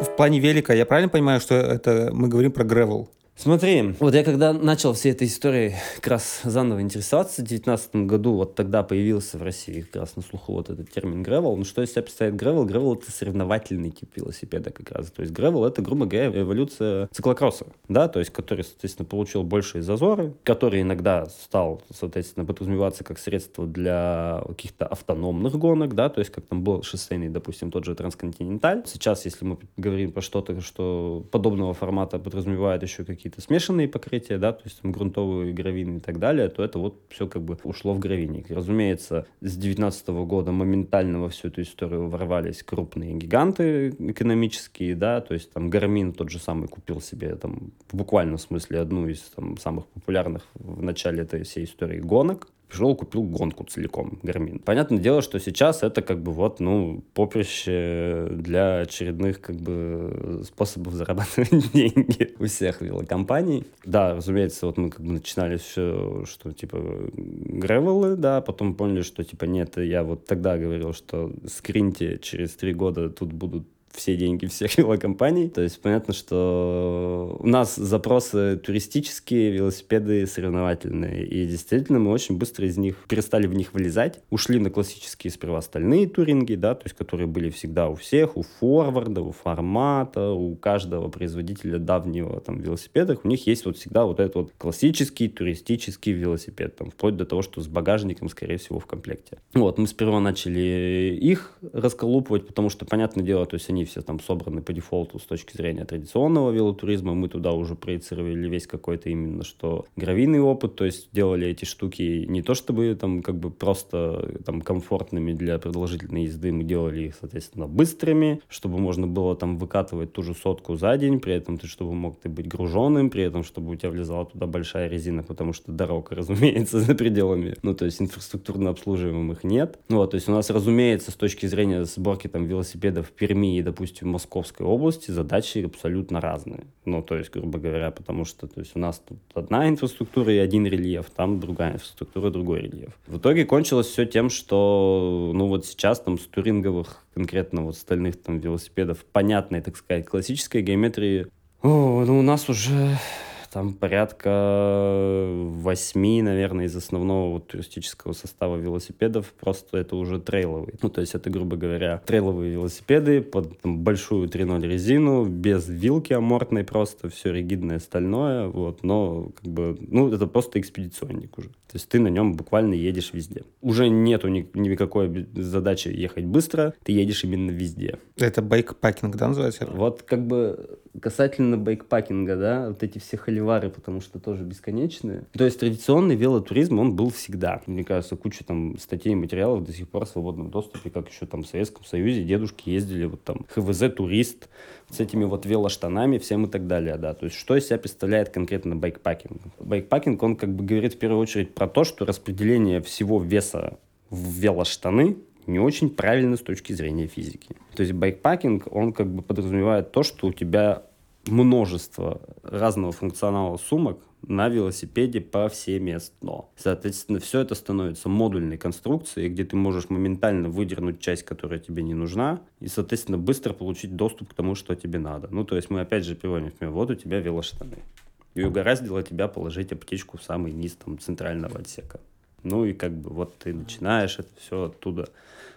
В плане велика, я правильно понимаю, что это мы говорим про гревел? Смотри, вот я когда начал всей этой историей как раз заново интересоваться в 2019 году, вот тогда появился в России как раз на слуху вот этот термин гревел. Ну что из себя представляет гревел? Гревел это соревновательный тип велосипеда как раз. То есть гревел это, грубо говоря, эволюция циклокросса, да, то есть который, соответственно, получил большие зазоры, который иногда стал, соответственно, подразумеваться как средство для каких-то автономных гонок, да, то есть как там был шоссейный, допустим, тот же трансконтиненталь. Сейчас, если мы говорим про что-то, что подобного формата подразумевает еще какие какие-то смешанные покрытия, да, то есть там грунтовые гравины и так далее, то это вот все как бы ушло в гравийник. Разумеется, с 2019 года моментально во всю эту историю ворвались крупные гиганты экономические, да, то есть там Гармин тот же самый купил себе там в буквальном смысле одну из там самых популярных в начале этой всей истории гонок, пришел, купил гонку целиком, Гармин. Понятное дело, что сейчас это как бы вот, ну, поприще для очередных как бы способов зарабатывать деньги у всех велокомпаний. Да, разумеется, вот мы как бы начинали все, что типа гревелы, да, потом поняли, что типа нет, я вот тогда говорил, что скриньте через три года тут будут все деньги всех велокомпаний. То есть понятно, что у нас запросы туристические, велосипеды соревновательные. И действительно мы очень быстро из них перестали в них вылезать. Ушли на классические сперва остальные туринги, да, то есть которые были всегда у всех, у форварда, у формата, у каждого производителя давнего там велосипедов. У них есть вот всегда вот этот вот классический туристический велосипед, там, вплоть до того, что с багажником, скорее всего, в комплекте. Вот, мы сперва начали их расколупывать, потому что, понятное дело, то есть они все там собраны по дефолту с точки зрения традиционного велотуризма. Мы туда уже проецировали весь какой-то именно что гравийный опыт, то есть делали эти штуки не то чтобы там как бы просто там комфортными для продолжительной езды, мы делали их, соответственно, быстрыми, чтобы можно было там выкатывать ту же сотку за день, при этом ты, чтобы мог ты быть груженным, при этом, чтобы у тебя влезала туда большая резина, потому что дорога, разумеется, за пределами, ну, то есть инфраструктурно обслуживаемых нет. Вот, то есть у нас, разумеется, с точки зрения сборки там велосипедов в Перми и, допустим, в Московской области задачи абсолютно разные. Ну, то есть, грубо говоря, потому что то есть, у нас тут одна инфраструктура и один рельеф, там другая инфраструктура, другой рельеф. В итоге кончилось все тем, что, ну, вот сейчас там с туринговых, конкретно вот стальных там велосипедов, понятной, так сказать, классической геометрии, о, ну, у нас уже там порядка восьми, наверное, из основного вот туристического состава велосипедов. Просто это уже трейловые. Ну, то есть это, грубо говоря, трейловые велосипеды под там, большую 3.0 резину, без вилки амортной просто, все ригидное стальное, вот, но как бы, ну, это просто экспедиционник уже. То есть ты на нем буквально едешь везде. Уже нету ни, никакой задачи ехать быстро, ты едешь именно везде. Это байкпакинг, да, называется? Вот как бы касательно байкпакинга, да, вот эти все холивары, потому что тоже бесконечные. То есть традиционный велотуризм, он был всегда. Мне кажется, куча там статей и материалов до сих пор в свободном доступе, как еще там в Советском Союзе дедушки ездили, вот там ХВЗ-турист с этими вот велоштанами всем и так далее, да. То есть что из себя представляет конкретно байкпакинг? Байкпакинг, он как бы говорит в первую очередь про то, что распределение всего веса в велоштаны не очень правильно с точки зрения физики. То есть байкпакинг, он как бы подразумевает то, что у тебя множество разного функционала сумок на велосипеде повсеместно. Соответственно, все это становится модульной конструкцией, где ты можешь моментально выдернуть часть, которая тебе не нужна, и, соответственно, быстро получить доступ к тому, что тебе надо. Ну, то есть мы опять же приводим пример. Вот у тебя велоштаны. И угораздило тебя положить аптечку в самый низ там, центрального отсека. Ну и как бы вот ты начинаешь это все оттуда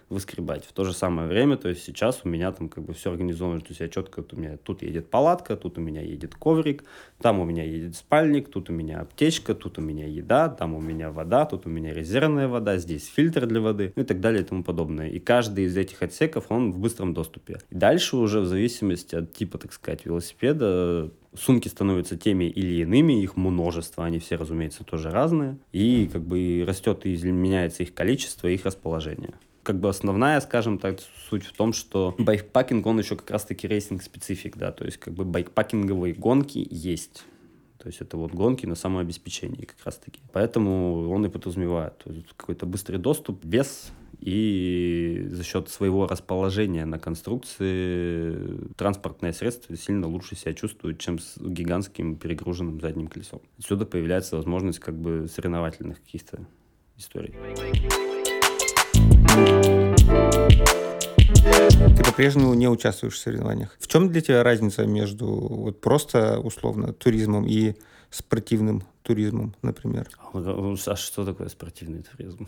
выскребать. В то же самое время, то есть сейчас у меня там как бы все организовано, то есть я четко, вот у меня тут едет палатка, тут у меня едет коврик, там у меня едет спальник, тут у меня аптечка, тут у меня еда, там у меня вода, тут у меня резервная вода, здесь фильтр для воды, ну и так далее и тому подобное. И каждый из этих отсеков, он в быстром доступе. И дальше уже в зависимости от типа, так сказать, велосипеда, сумки становятся теми или иными, их множество, они все, разумеется, тоже разные, и как бы растет и меняется их количество, их расположение как бы основная, скажем так, суть в том, что байкпакинг, он еще как раз-таки racing specific, да, то есть как бы байкпакинговые гонки есть. То есть это вот гонки на самообеспечении как раз-таки. Поэтому он и подразумевает какой-то быстрый доступ, вес и за счет своего расположения на конструкции транспортное средство сильно лучше себя чувствует, чем с гигантским перегруженным задним колесом. Отсюда появляется возможность как бы соревновательных каких-то историй. Ты по-прежнему не участвуешь в соревнованиях. В чем для тебя разница между вот просто условно туризмом и спортивным туризмом, например? А что такое спортивный туризм?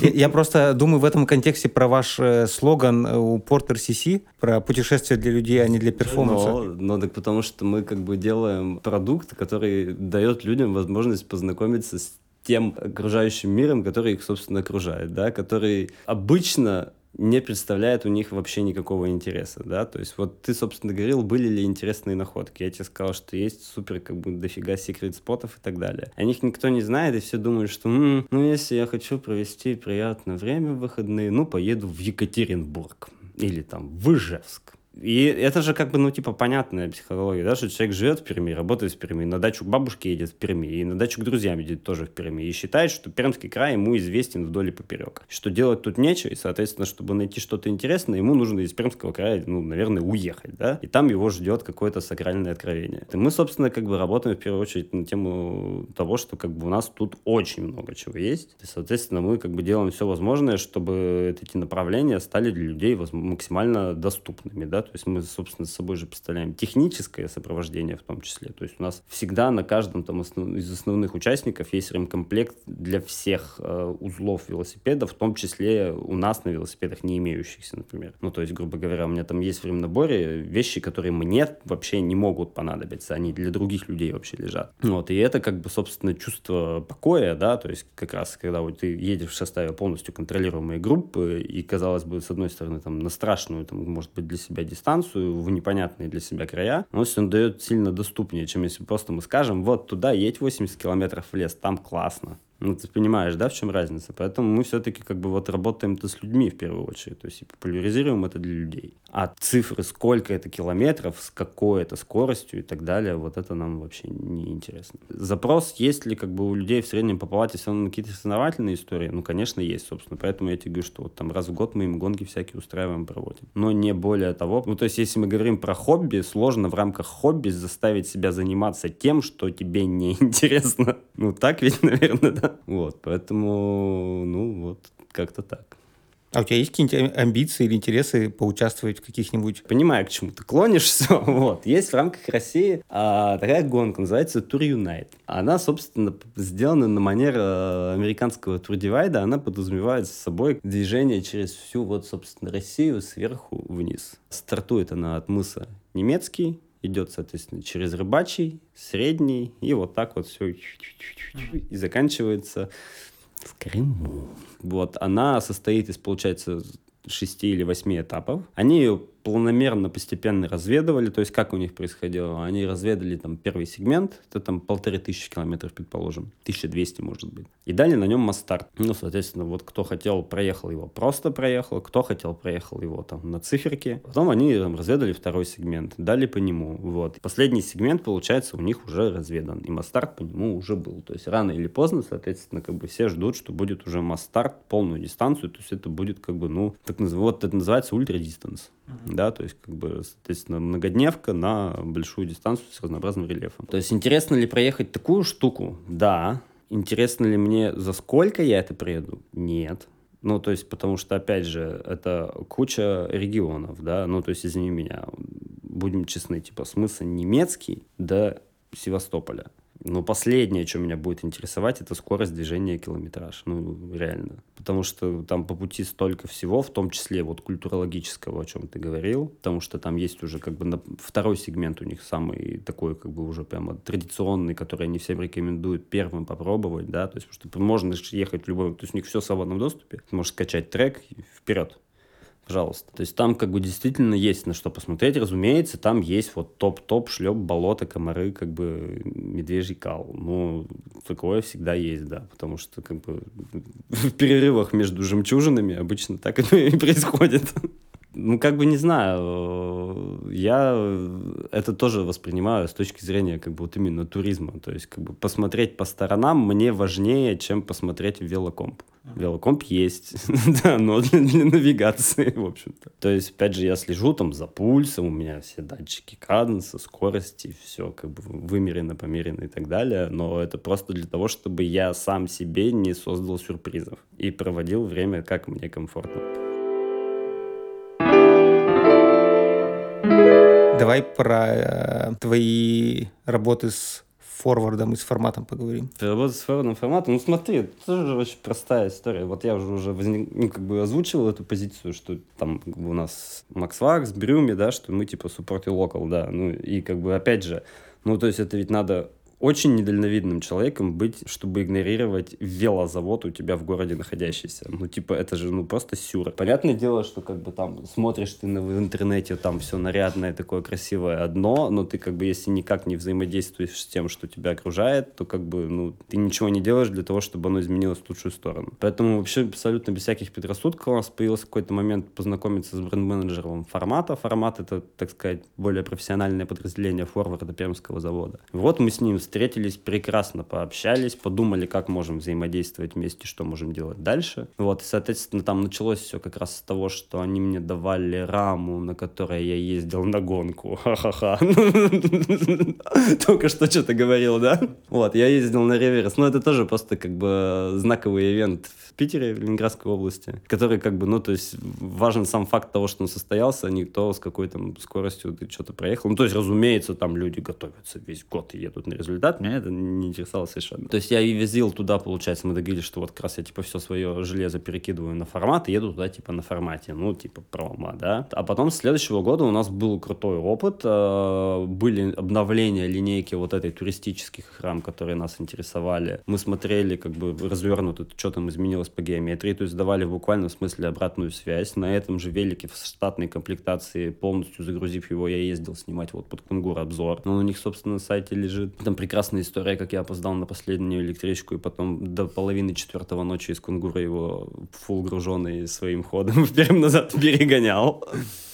Я, я просто думаю в этом контексте про ваш э, слоган э, у Porter CC, про путешествия для людей, а не для перформанса. Но, но так потому что мы как бы делаем продукт, который дает людям возможность познакомиться с тем окружающим миром, который их, собственно, окружает, да, который обычно не представляет у них вообще никакого интереса, да, то есть вот ты, собственно, говорил, были ли интересные находки, я тебе сказал, что есть супер, как бы, дофига секрет-спотов и так далее. О них никто не знает, и все думают, что, м-м, ну, если я хочу провести приятное время в выходные, ну, поеду в Екатеринбург или там в Ижевск и это же как бы, ну, типа, понятная психология, да, что человек живет в Перми, работает в Перми, на дачу к бабушке едет в Перми, и на дачу к друзьям едет тоже в Перми, и считает, что Пермский край ему известен вдоль и поперек. Что делать тут нечего, и, соответственно, чтобы найти что-то интересное, ему нужно из Пермского края, ну, наверное, уехать, да, и там его ждет какое-то сакральное откровение. И мы, собственно, как бы работаем в первую очередь на тему того, что как бы у нас тут очень много чего есть, и, соответственно, мы как бы делаем все возможное, чтобы эти направления стали для людей максимально доступными, да, то есть мы, собственно, с собой же представляем техническое сопровождение в том числе. То есть у нас всегда на каждом там основ... из основных участников есть ремкомплект для всех э, узлов велосипеда, в том числе у нас на велосипедах не имеющихся, например. Ну, то есть, грубо говоря, у меня там есть в ремнаборе вещи, которые мне вообще не могут понадобиться, они для других людей вообще лежат. Вот, и это как бы, собственно, чувство покоя, да, то есть как раз, когда вот ты едешь в составе полностью контролируемой группы, и, казалось бы, с одной стороны, там, на страшную, там, может быть, для себя дистанцию в непонятные для себя края, но он дает сильно доступнее, чем если просто мы скажем, вот туда едь 80 километров в лес, там классно. Ну, ты понимаешь, да, в чем разница? Поэтому мы все-таки как бы вот работаем-то с людьми в первую очередь, то есть и популяризируем это для людей. А цифры, сколько это километров, с какой это скоростью и так далее, вот это нам вообще не интересно. Запрос, есть ли как бы у людей в среднем по палате все равно какие-то соревновательные истории? Ну, конечно, есть, собственно. Поэтому я тебе говорю, что вот там раз в год мы им гонки всякие устраиваем, проводим. Но не более того. Ну, то есть, если мы говорим про хобби, сложно в рамках хобби заставить себя заниматься тем, что тебе не интересно. Ну, так ведь, наверное, да? Вот, поэтому, ну, вот, как-то так. А у тебя есть какие-нибудь амбиции или интересы поучаствовать в каких-нибудь... Понимаю, к чему ты клонишь, все. Вот. Есть в рамках России а, такая гонка, называется Tour Unite. Она, собственно, сделана на манер а, американского Tour Divide. Она подразумевает с собой движение через всю, вот, собственно, Россию сверху вниз. Стартует она от мыса Немецкий, идет, соответственно, через рыбачий, средний, и вот так вот все и заканчивается в Крыму. Вот, она состоит из, получается, шести или восьми этапов. Они ее планомерно, постепенно разведывали, то есть как у них происходило. Они разведали там первый сегмент, это там полторы тысячи километров, предположим, 1200 может быть. И дали на нем мастарт. Ну, соответственно, вот кто хотел, проехал его, просто проехал, кто хотел, проехал его там на циферке. Потом они там, разведали второй сегмент, дали по нему, вот. Последний сегмент, получается, у них уже разведан, и мастарт по нему уже был. То есть рано или поздно, соответственно, как бы все ждут, что будет уже мастарт полную дистанцию, то есть это будет как бы, ну, так называемый, вот это называется да, то есть, как бы, соответственно, многодневка на большую дистанцию с разнообразным рельефом. То есть, интересно ли проехать такую штуку? Да. Интересно ли мне, за сколько я это проеду? Нет. Ну, то есть, потому что, опять же, это куча регионов, да, ну, то есть, извини меня, будем честны, типа, смысл немецкий до Севастополя. Но последнее, что меня будет интересовать, это скорость движения километраж. Ну, реально. Потому что там по пути столько всего, в том числе вот культурологического, о чем ты говорил. Потому что там есть уже как бы на... второй сегмент у них самый такой как бы уже прямо традиционный, который они всем рекомендуют первым попробовать, да. То есть, потому что можно ехать в любой... То есть у них все в свободном доступе. Ты можешь скачать трек вперед пожалуйста. То есть там как бы действительно есть на что посмотреть. Разумеется, там есть вот топ-топ, шлеп, болото, комары, как бы медвежий кал. Ну, такое всегда есть, да, потому что как бы в перерывах между жемчужинами обычно так и происходит. Ну, как бы не знаю, я это тоже воспринимаю с точки зрения как бы вот именно туризма. То есть как бы посмотреть по сторонам мне важнее, чем посмотреть в велокомп. Велокомп есть, да, но для, для навигации, в общем-то. То есть, опять же, я слежу там за пульсом, у меня все датчики каденса, скорости, все как бы вымерено, померено и так далее, но это просто для того, чтобы я сам себе не создал сюрпризов и проводил время, как мне комфортно. Давай про э, твои работы с форвардом и с форматом поговорим. Работа с форвардом форматом, ну смотри, это тоже очень простая история. Вот я уже, уже возник, ну, как бы озвучивал эту позицию, что там как бы, у нас Макс Вакс, Брюми, да, что мы типа support и local, да, ну и как бы опять же, ну то есть это ведь надо очень недальновидным человеком быть, чтобы игнорировать велозавод у тебя в городе находящийся. Ну, типа, это же, ну, просто сюр. Понятное дело, что, как бы, там, смотришь ты на, в интернете, там все нарядное, такое красивое одно, но ты, как бы, если никак не взаимодействуешь с тем, что тебя окружает, то, как бы, ну, ты ничего не делаешь для того, чтобы оно изменилось в лучшую сторону. Поэтому вообще абсолютно без всяких предрассудков у нас появился какой-то момент познакомиться с бренд-менеджером формата. Формат — это, так сказать, более профессиональное подразделение форварда Пермского завода. Вот мы с ним встретились, прекрасно пообщались, подумали, как можем взаимодействовать вместе, что можем делать дальше. Вот, и, соответственно, там началось все как раз с того, что они мне давали раму, на которой я ездил на гонку. Ха-ха-ха. Только что что-то говорил, да? Вот, я ездил на реверс. Но это тоже просто как бы знаковый ивент в Питере, в Ленинградской области, который как бы, ну, то есть важен сам факт того, что он состоялся, а не то, с какой там скоростью ты что-то проехал. Ну, то есть, разумеется, там люди готовятся весь год и едут на результат. Меня это не интересовало совершенно. То есть я и везил туда, получается, мы договорились, что вот как раз я типа все свое железо перекидываю на формат и еду туда типа на формате, ну, типа промо, да. А потом с следующего года у нас был крутой опыт, э, были обновления линейки вот этой туристических храм, которые нас интересовали. Мы смотрели как бы развернуто, что там изменилось по геометрии, то есть давали в буквальном смысле обратную связь. На этом же велике в штатной комплектации, полностью загрузив его, я ездил снимать вот под Кунгур обзор. Но у них, собственно, на сайте лежит. Там прекрасная история, как я опоздал на последнюю электричку, и потом до половины четвертого ночи из Кунгура его фул груженный своим ходом вперед назад перегонял.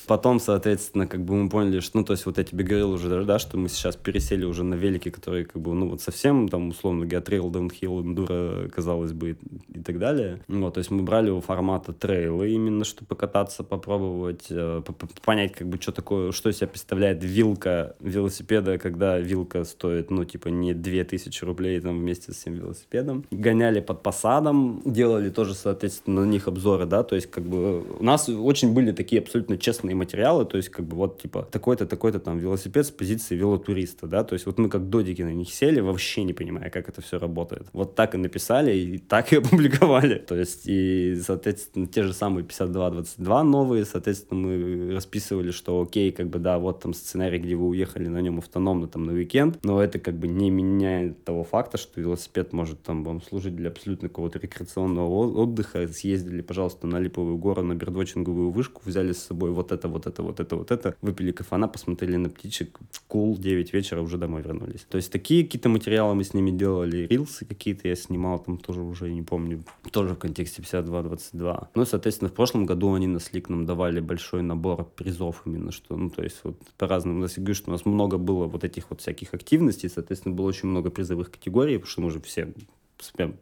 Потом, соответственно, как бы мы поняли, что, ну, то есть вот я тебе говорил уже, да, что мы сейчас пересели уже на велики, которые, как бы, ну, вот совсем, там, условно, геотрейл, даунхилл, эндуро, казалось бы, и, так далее. Вот, то есть мы брали его формата трейлы именно, чтобы покататься, попробовать, э, понять, как бы, что такое, что из себя представляет вилка велосипеда, когда вилка стоит, ну, типа, не 2000 рублей, там, вместе с всем велосипедом. Гоняли под посадом, делали тоже, соответственно, на них обзоры, да, то есть, как бы, у нас очень были такие абсолютно честные материалы, то есть как бы вот типа такой-то, такой-то там велосипед с позиции велотуриста, да, то есть вот мы как додики на них сели, вообще не понимая, как это все работает. Вот так и написали, и так и опубликовали. То есть и, соответственно, те же самые 52-22 новые, соответственно, мы расписывали, что окей, как бы да, вот там сценарий, где вы уехали на нем автономно там на уикенд, но это как бы не меняет того факта, что велосипед может там вам служить для абсолютно какого-то рекреационного отдыха. Съездили, пожалуйста, на Липовую гору, на бердвотчинговую вышку, взяли с собой вот это, вот это, вот это, вот это, выпили кафана, посмотрели на птичек, кул, cool, 9 вечера уже домой вернулись. То есть такие какие-то материалы мы с ними делали, рилсы какие-то я снимал, там тоже уже не помню, тоже в контексте 52-22. Ну, соответственно, в прошлом году они на Слик нам давали большой набор призов именно, что, ну, то есть вот по-разному. Я говорю, что у нас много было вот этих вот всяких активностей, соответственно, было очень много призовых категорий, потому что мы уже все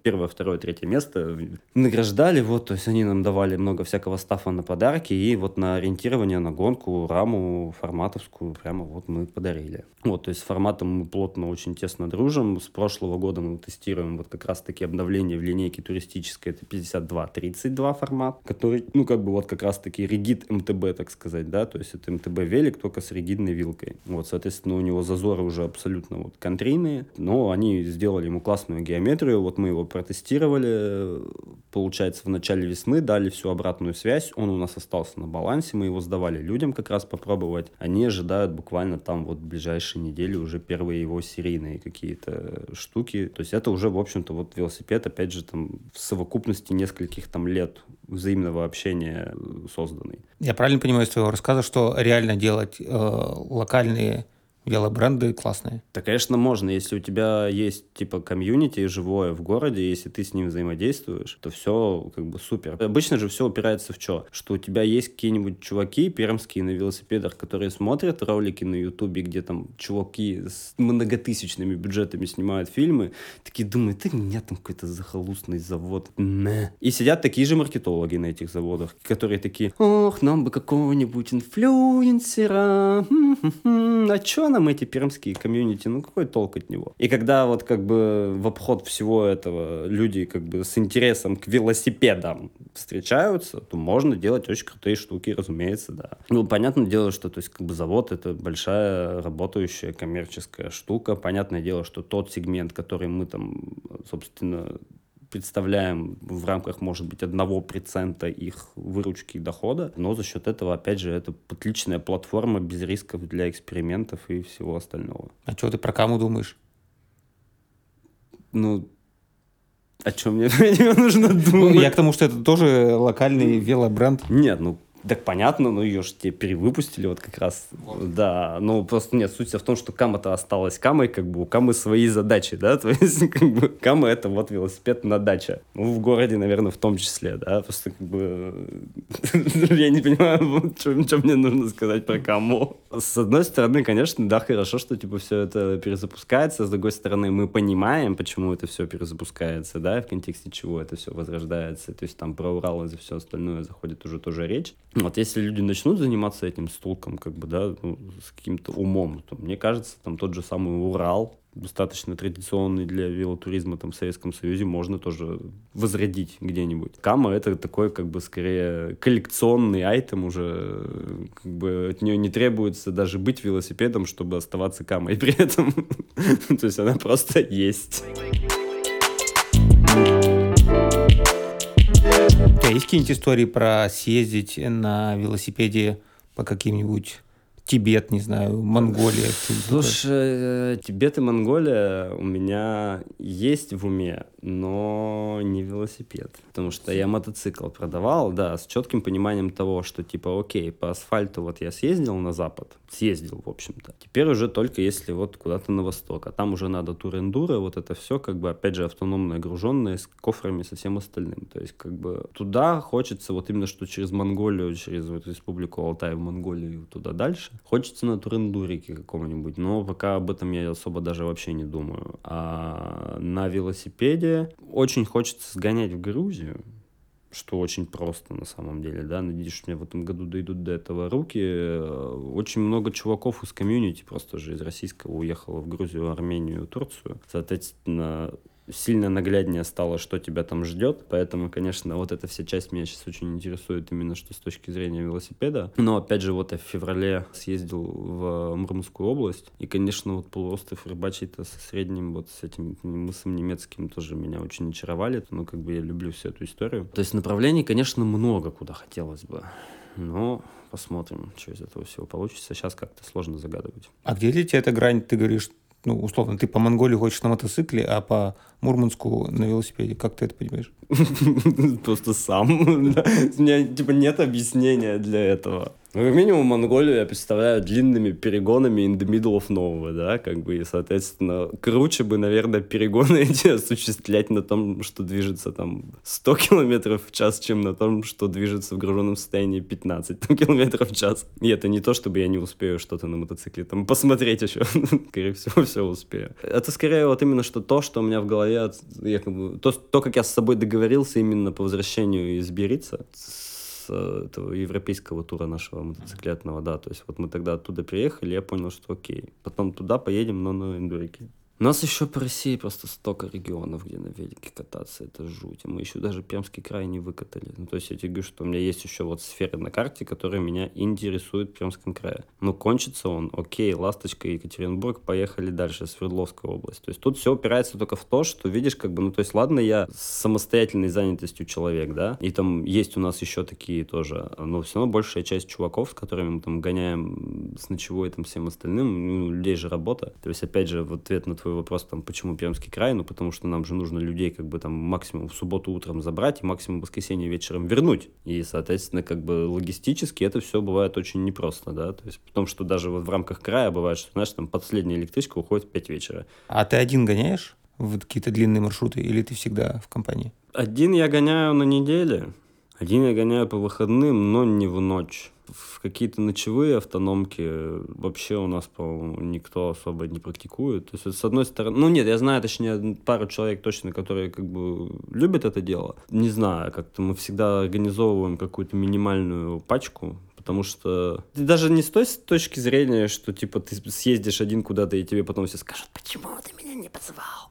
первое, второе, третье место награждали, вот, то есть они нам давали много всякого стафа на подарки, и вот на ориентирование на гонку, раму форматовскую прямо вот мы подарили. Вот, то есть с форматом мы плотно, очень тесно дружим. С прошлого года мы тестируем вот как раз-таки обновление в линейке туристической, это 52-32 формат, который, ну, как бы вот как раз-таки ригид МТБ, так сказать, да, то есть это МТБ велик, только с ригидной вилкой. Вот, соответственно, у него зазоры уже абсолютно вот контрийные, но они сделали ему классную геометрию, вот мы его протестировали, получается, в начале весны, дали всю обратную связь, он у нас остался на балансе, мы его сдавали людям как раз попробовать. Они ожидают буквально там вот в ближайшие недели уже первые его серийные какие-то штуки. То есть это уже, в общем-то, вот велосипед, опять же, там в совокупности нескольких там лет взаимного общения созданный. Я правильно понимаю из твоего рассказа, что реально делать э, локальные велобренды классные. Да, конечно, можно. Если у тебя есть, типа, комьюнити живое в городе, если ты с ним взаимодействуешь, то все как бы супер. Обычно же все упирается в что? Что у тебя есть какие-нибудь чуваки пермские на велосипедах, которые смотрят ролики на ютубе, где там чуваки с многотысячными бюджетами снимают фильмы, такие думают, да нет, там какой-то захолустный завод. Не. И сидят такие же маркетологи на этих заводах, которые такие, ох, нам бы какого-нибудь инфлюенсера, а чё нам эти пермские комьюнити, ну какой толк от него? И когда вот как бы в обход всего этого люди как бы с интересом к велосипедам встречаются, то можно делать очень крутые штуки, разумеется, да. Ну, понятное дело, что то есть как бы завод это большая работающая коммерческая штука. Понятное дело, что тот сегмент, который мы там, собственно, представляем в рамках, может быть, одного процента их выручки и дохода, но за счет этого, опять же, это отличная платформа без рисков для экспериментов и всего остального. А что ты про кому думаешь? Ну, о чем мне нужно Ну, думать? я к тому, что это тоже локальный велобренд. Нет, ну, так понятно, но ее же тебе перевыпустили вот как раз. Да, ну просто нет, суть в том, что Кама-то осталась Камой, как бы у Камы свои задачи, да, то есть как бы Кама это вот велосипед на даче. Ну, в городе, наверное, в том числе, да, просто как бы я не понимаю, что мне нужно сказать про Каму. С одной стороны, конечно, да, хорошо, что типа все это перезапускается, с другой стороны, мы понимаем, почему это все перезапускается, да, в контексте чего это все возрождается, то есть там про Урал и за все остальное заходит уже тоже речь. Вот если люди начнут заниматься этим с толком, как бы, да, ну, с каким-то умом, то мне кажется, там тот же самый Урал, достаточно традиционный для велотуризма там, в Советском Союзе, можно тоже возродить где-нибудь. Кама — это такой, как бы, скорее коллекционный айтем уже, как бы от нее не требуется даже быть велосипедом, чтобы оставаться камой при этом. То есть она просто есть. Тебя есть какие-нибудь истории про съездить на велосипеде по каким-нибудь Тибет, не знаю, Монголия? Слушай, э, Тибет и Монголия у меня есть в уме, но не велосипед. Потому что я мотоцикл продавал, да, с четким пониманием того, что типа, окей, по асфальту вот я съездил на запад, съездил, в общем-то. Теперь уже только если вот куда-то на восток, а там уже надо тур-эндуро, вот это все как бы, опять же, автономно груженное, с кофрами, со всем остальным. То есть как бы туда хочется вот именно что через Монголию, через вот республику Алтай в Монголию туда дальше. Хочется на турендурике каком-нибудь, но пока об этом я особо даже вообще не думаю. А на велосипеде очень хочется сгонять в Грузию, что очень просто на самом деле, да, надеюсь, у меня в этом году дойдут до этого руки. Очень много чуваков из комьюнити просто же из российского уехало в Грузию, Армению, Турцию. Соответственно, сильно нагляднее стало, что тебя там ждет. Поэтому, конечно, вот эта вся часть меня сейчас очень интересует именно что с точки зрения велосипеда. Но, опять же, вот я в феврале съездил в Мурманскую область. И, конечно, вот полуостров Рыбачий-то со средним вот с этим мысом немецким тоже меня очень очаровали. Ну, как бы я люблю всю эту историю. То есть направлений, конечно, много куда хотелось бы. Но посмотрим, что из этого всего получится. Сейчас как-то сложно загадывать. А где для тебя эта грань, ты говоришь, ну, условно, ты по Монголии хочешь на мотоцикле, а по Мурманску на велосипеде. Как ты это понимаешь? Просто сам. У меня, типа, нет объяснения для этого. Ну, как минимум, Монголию я представляю длинными перегонами in the middle of nowhere, да, как бы, и, соответственно, круче бы, наверное, перегоны эти осуществлять на том, что движется там 100 километров в час, чем на том, что движется в груженном состоянии 15 там, километров в час. И это не то, чтобы я не успею что-то на мотоцикле там посмотреть еще. Скорее всего, все успею. Это скорее вот именно что то, что у меня в голове, я как бы, то, то, как я с собой договорился именно по возвращению из Бирица, с э, этого европейского тура нашего мотоциклетного, да, то есть вот мы тогда оттуда приехали, я понял, что окей, потом туда поедем, но на эндурике. У нас еще по России просто столько регионов, где на велике кататься, это жуть. Мы еще даже Пермский край не выкатали. Ну, то есть я тебе говорю, что у меня есть еще вот сферы на карте, которые меня интересуют в Пермском крае. Но кончится он, окей, Ласточка, Екатеринбург, поехали дальше, Свердловская область. То есть тут все опирается только в то, что видишь, как бы, ну, то есть ладно, я с самостоятельной занятостью человек, да, и там есть у нас еще такие тоже, но все равно большая часть чуваков, с которыми мы там гоняем с ночевой и там всем остальным, ну, у людей же работа. То есть, опять же, в ответ на твой вопрос, там, почему Пермский край, ну, потому что нам же нужно людей как бы там максимум в субботу утром забрать и максимум в воскресенье вечером вернуть. И, соответственно, как бы логистически это все бывает очень непросто, да, то есть, потому что даже вот в рамках края бывает, что, знаешь, там последняя электричка уходит в 5 вечера. А ты один гоняешь в какие-то длинные маршруты или ты всегда в компании? Один я гоняю на неделе, один я гоняю по выходным, но не в ночь. В какие-то ночевые автономки вообще у нас, по-моему, никто особо не практикует. То есть, с одной стороны... Ну, нет, я знаю, точнее, пару человек точно, которые как бы любят это дело. Не знаю, как-то мы всегда организовываем какую-то минимальную пачку, Потому что ты даже не с той с точки зрения, что типа ты съездишь один куда-то, и тебе потом все скажут, почему ты меня не позвал?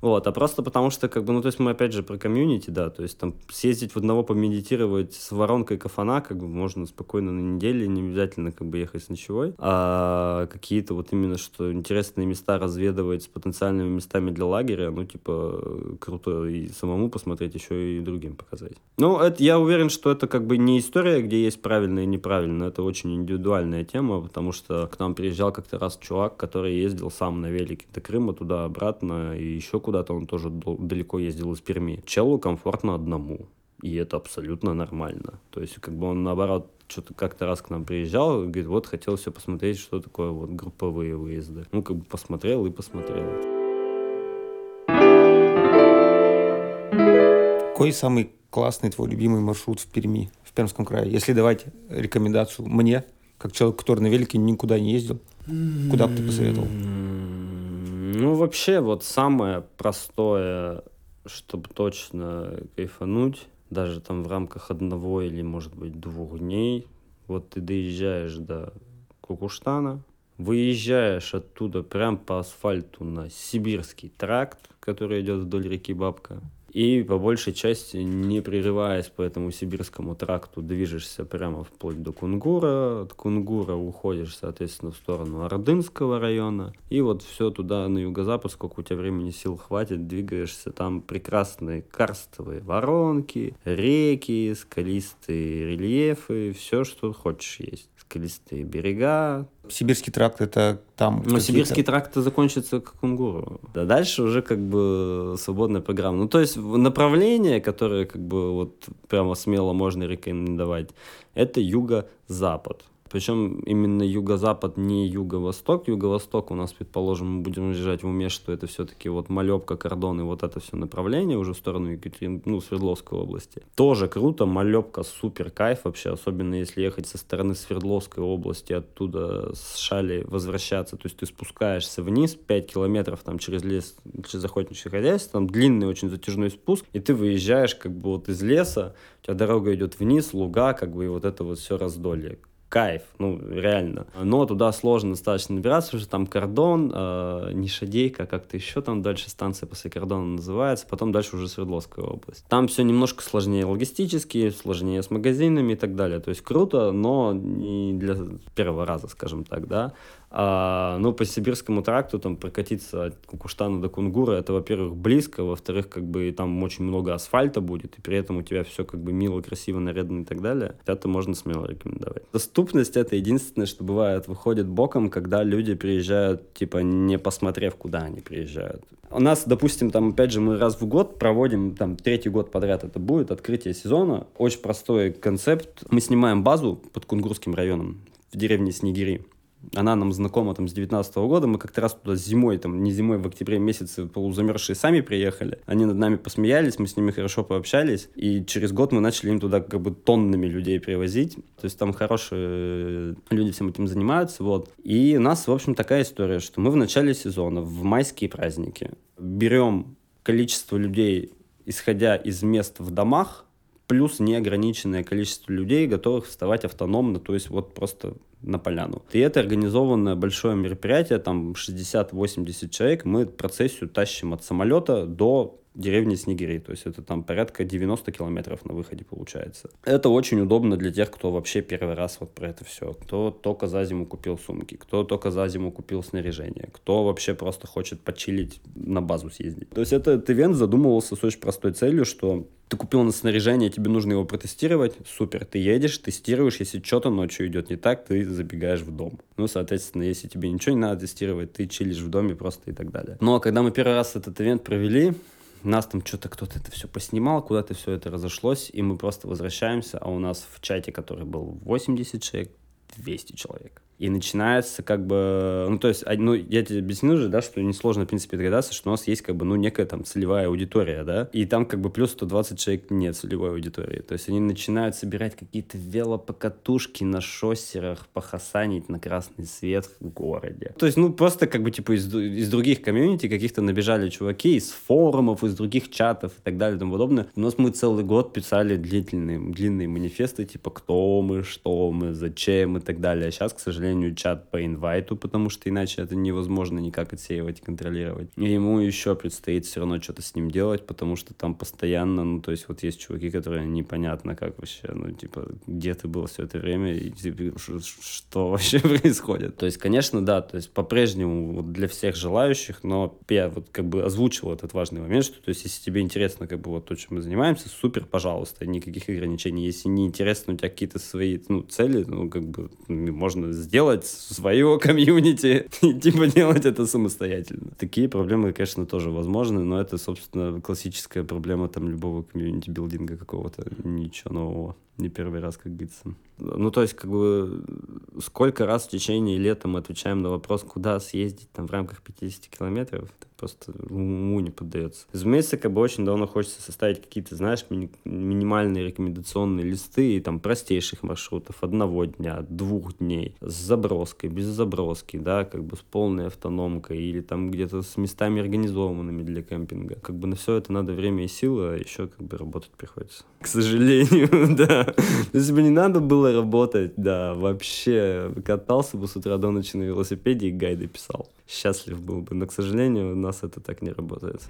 Вот, а просто потому что, как бы, ну, то есть мы опять же про комьюнити, да, то есть там съездить в одного помедитировать с воронкой кафана, как бы можно спокойно на неделе, не обязательно как бы ехать с ночевой, а какие-то вот именно, что интересные места разведывать с потенциальными местами для лагеря, ну, типа, круто и самому посмотреть, еще и другим показать. Ну, это, я уверен, что это как бы не история, где есть правильно и неправильно, это очень индивидуальная тема, потому что к нам приезжал как-то раз чувак, который ездил сам на велике до Крыма, туда-обратно и еще куда куда-то, он тоже далеко ездил из Перми. Челу комфортно одному. И это абсолютно нормально. То есть, как бы он, наоборот, что-то как-то раз к нам приезжал, говорит, вот хотел все посмотреть, что такое вот групповые выезды. Ну, как бы посмотрел и посмотрел. Какой самый классный твой любимый маршрут в Перми, в Пермском крае? Если давать рекомендацию мне, как человек, который на велике никуда не ездил, куда бы ты посоветовал? Ну, вообще, вот самое простое, чтобы точно кайфануть, даже там в рамках одного или, может быть, двух дней, вот ты доезжаешь до Кукуштана, выезжаешь оттуда прям по асфальту на Сибирский тракт, который идет вдоль реки Бабка, и по большей части, не прерываясь по этому сибирскому тракту, движешься прямо вплоть до Кунгура. От Кунгура уходишь, соответственно, в сторону Ордынского района. И вот все туда на юго-запад, сколько у тебя времени сил хватит, двигаешься. Там прекрасные карстовые воронки, реки, скалистые рельефы, все, что хочешь есть скалистые берега. Сибирский тракт это там. Ну, Сибирский тракт закончится к Кунгуру. Да дальше уже как бы свободная программа. Ну, то есть направление, которое как бы вот прямо смело можно рекомендовать, это юго-запад. Причем именно юго-запад, не юго-восток. Юго-восток у нас, предположим, мы будем держать в уме, что это все-таки вот Малепка, Кордон и вот это все направление уже в сторону Екатерин... ну, Свердловской области. Тоже круто, Малепка супер кайф вообще, особенно если ехать со стороны Свердловской области, оттуда с Шали возвращаться. То есть ты спускаешься вниз 5 километров там через лес, через охотничье хозяйство, там длинный очень затяжной спуск, и ты выезжаешь как бы вот из леса, у тебя дорога идет вниз, луга, как бы и вот это вот все раздолье кайф, ну, реально. Но туда сложно достаточно набираться, уже там кордон, э, не Шадейка, как-то еще там дальше станция после кордона называется, потом дальше уже Свердловская область. Там все немножко сложнее логистически, сложнее с магазинами и так далее. То есть круто, но не для первого раза, скажем так, да. А, ну, по Сибирскому тракту там прокатиться от Кукуштана до Кунгура, это, во-первых, близко, во-вторых, как бы там очень много асфальта будет, и при этом у тебя все как бы мило, красиво, нарядно и так далее. Это можно смело рекомендовать. Доступность — это единственное, что бывает, выходит боком, когда люди приезжают, типа, не посмотрев, куда они приезжают. У нас, допустим, там, опять же, мы раз в год проводим, там, третий год подряд это будет, открытие сезона. Очень простой концепт. Мы снимаем базу под Кунгурским районом в деревне Снегири она нам знакома там с 19 -го года, мы как-то раз туда зимой, там не зимой, в октябре месяце полузамерзшие сами приехали, они над нами посмеялись, мы с ними хорошо пообщались, и через год мы начали им туда как бы тоннами людей привозить, то есть там хорошие люди всем этим занимаются, вот. И у нас, в общем, такая история, что мы в начале сезона, в майские праздники, берем количество людей, исходя из мест в домах, плюс неограниченное количество людей, готовых вставать автономно, то есть вот просто на поляну. И это организованное большое мероприятие, там 60-80 человек, мы процессию тащим от самолета до деревни Снегири, то есть это там порядка 90 километров на выходе получается. Это очень удобно для тех, кто вообще первый раз вот про это все, кто только за зиму купил сумки, кто только за зиму купил снаряжение, кто вообще просто хочет почилить на базу съездить. То есть этот ивент задумывался с очень простой целью, что ты купил на снаряжение, тебе нужно его протестировать, супер, ты едешь, тестируешь, если что-то ночью идет не так, ты забегаешь в дом. Ну, соответственно, если тебе ничего не надо тестировать, ты чилишь в доме просто и так далее. Но когда мы первый раз этот ивент провели, нас там что-то кто-то это все поснимал, куда-то все это разошлось, и мы просто возвращаемся, а у нас в чате, который был 80 человек, 200 человек. И начинается как бы, ну, то есть, ну, я тебе объяснил же, да, что несложно, в принципе, догадаться, что у нас есть как бы, ну, некая там целевая аудитория, да, и там как бы плюс 120 человек нет целевой аудитории. То есть они начинают собирать какие-то велопокатушки на шоссерах, похасанить на красный свет в городе. То есть, ну, просто как бы, типа, из, из других комьюнити каких-то набежали чуваки, из форумов, из других чатов и так далее и тому подобное. У нас мы целый год писали длительные, длинные манифесты, типа, кто мы, что мы, зачем и так далее. А сейчас, к сожалению, сожалению, чат по инвайту, потому что иначе это невозможно никак отсеивать и контролировать. И ему еще предстоит все равно что-то с ним делать, потому что там постоянно, ну, то есть вот есть чуваки, которые непонятно как вообще, ну, типа, где ты был все это время, и типа, что вообще происходит. То есть, конечно, да, то есть по-прежнему вот для всех желающих, но я вот как бы озвучил этот важный момент, что, то есть, если тебе интересно как бы вот то, чем мы занимаемся, супер, пожалуйста, никаких ограничений. Если не интересно, у тебя какие-то свои, ну, цели, ну, как бы можно сделать делать свое комьюнити типа делать это самостоятельно. Такие проблемы, конечно, тоже возможны, но это, собственно, классическая проблема там любого community building а какого-то. Ничего нового не первый раз, как говорится. Ну, то есть, как бы, сколько раз в течение лета мы отвечаем на вопрос, куда съездить там в рамках 50 километров, просто уму не поддается. Разумеется, как бы очень давно хочется составить какие-то, знаешь, ми- минимальные рекомендационные листы и там простейших маршрутов одного дня, двух дней, с заброской, без заброски, да, как бы с полной автономкой или там где-то с местами организованными для кемпинга. Как бы на все это надо время и силы, а еще как бы работать приходится. К сожалению, да. Если бы не надо было работать, да, вообще катался бы с утра до ночи на велосипеде и гайды писал. Счастлив был бы, но, к сожалению, у нас это так не работает.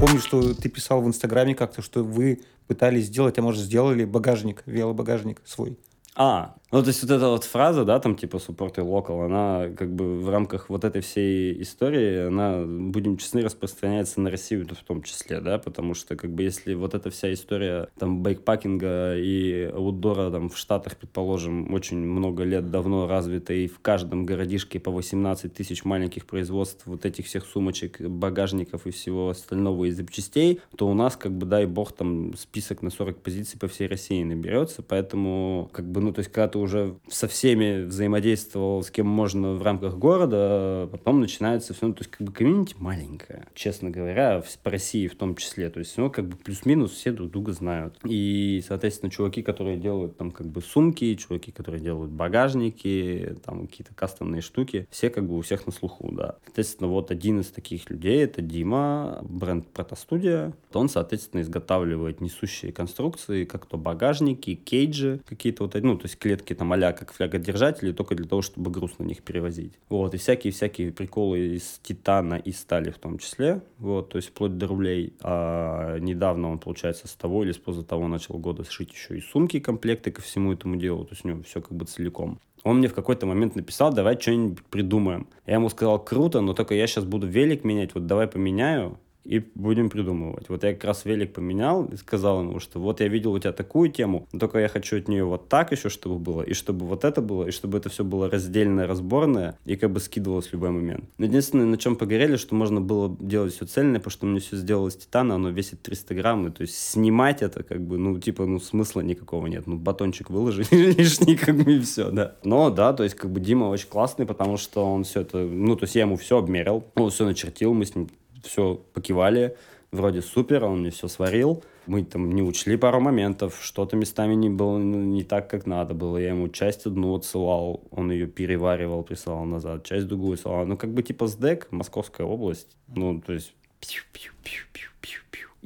Помню, что ты писал в Инстаграме как-то, что вы пытались сделать, а может сделали багажник, велобагажник свой. А, ну, то есть вот эта вот фраза, да, там типа support и local, она как бы в рамках вот этой всей истории, она, будем честны, распространяется на Россию в том числе, да, потому что как бы если вот эта вся история там байкпакинга и аутдора там в Штатах, предположим, очень много лет давно развита, и в каждом городишке по 18 тысяч маленьких производств вот этих всех сумочек, багажников и всего остального из запчастей, то у нас как бы, дай бог, там список на 40 позиций по всей России наберется, поэтому как бы, ну, то есть когда ты уже со всеми взаимодействовал, с кем можно в рамках города, потом начинается все, ну, то есть как бы комьюнити маленькая, честно говоря, в, по России в том числе, то есть, ну, как бы плюс-минус все друг друга знают. И, соответственно, чуваки, которые делают там как бы сумки, чуваки, которые делают багажники, там какие-то кастомные штуки, все как бы у всех на слуху, да. Соответственно, вот один из таких людей, это Дима, бренд Протостудия. Он, соответственно, изготавливает несущие конструкции, как то багажники, кейджи, какие-то вот, ну, то есть клетки там а как флягодержатели, только для того, чтобы груз на них перевозить. Вот, и всякие-всякие приколы из титана и стали в том числе, вот, то есть вплоть до рублей. А недавно он, получается, с того или с поза того начал года сшить еще и сумки, комплекты ко всему этому делу, то есть у него все как бы целиком. Он мне в какой-то момент написал, давай что-нибудь придумаем. Я ему сказал, круто, но только я сейчас буду велик менять, вот давай поменяю, и будем придумывать. Вот я как раз велик поменял и сказал ему, что вот я видел у тебя такую тему, но только я хочу от нее вот так еще, чтобы было, и чтобы вот это было, и чтобы это все было раздельное, разборное, и как бы скидывалось в любой момент. Но единственное, на чем погорели, что можно было делать все цельное, потому что мне все сделалось титана, оно весит 300 грамм, и то есть снимать это как бы, ну, типа, ну, смысла никакого нет. Ну, батончик выложи лишний, как бы, и все, да. Но, да, то есть, как бы, Дима очень классный, потому что он все это, ну, то есть, я ему все обмерил, он все начертил, мы с ним все покивали, вроде супер, он мне все сварил. Мы там не учли пару моментов, что-то местами не было не так, как надо было. Я ему часть одну отсылал, он ее переваривал, присылал назад, часть другую отсылал. Ну, как бы типа СДЭК, Московская область, ну, то есть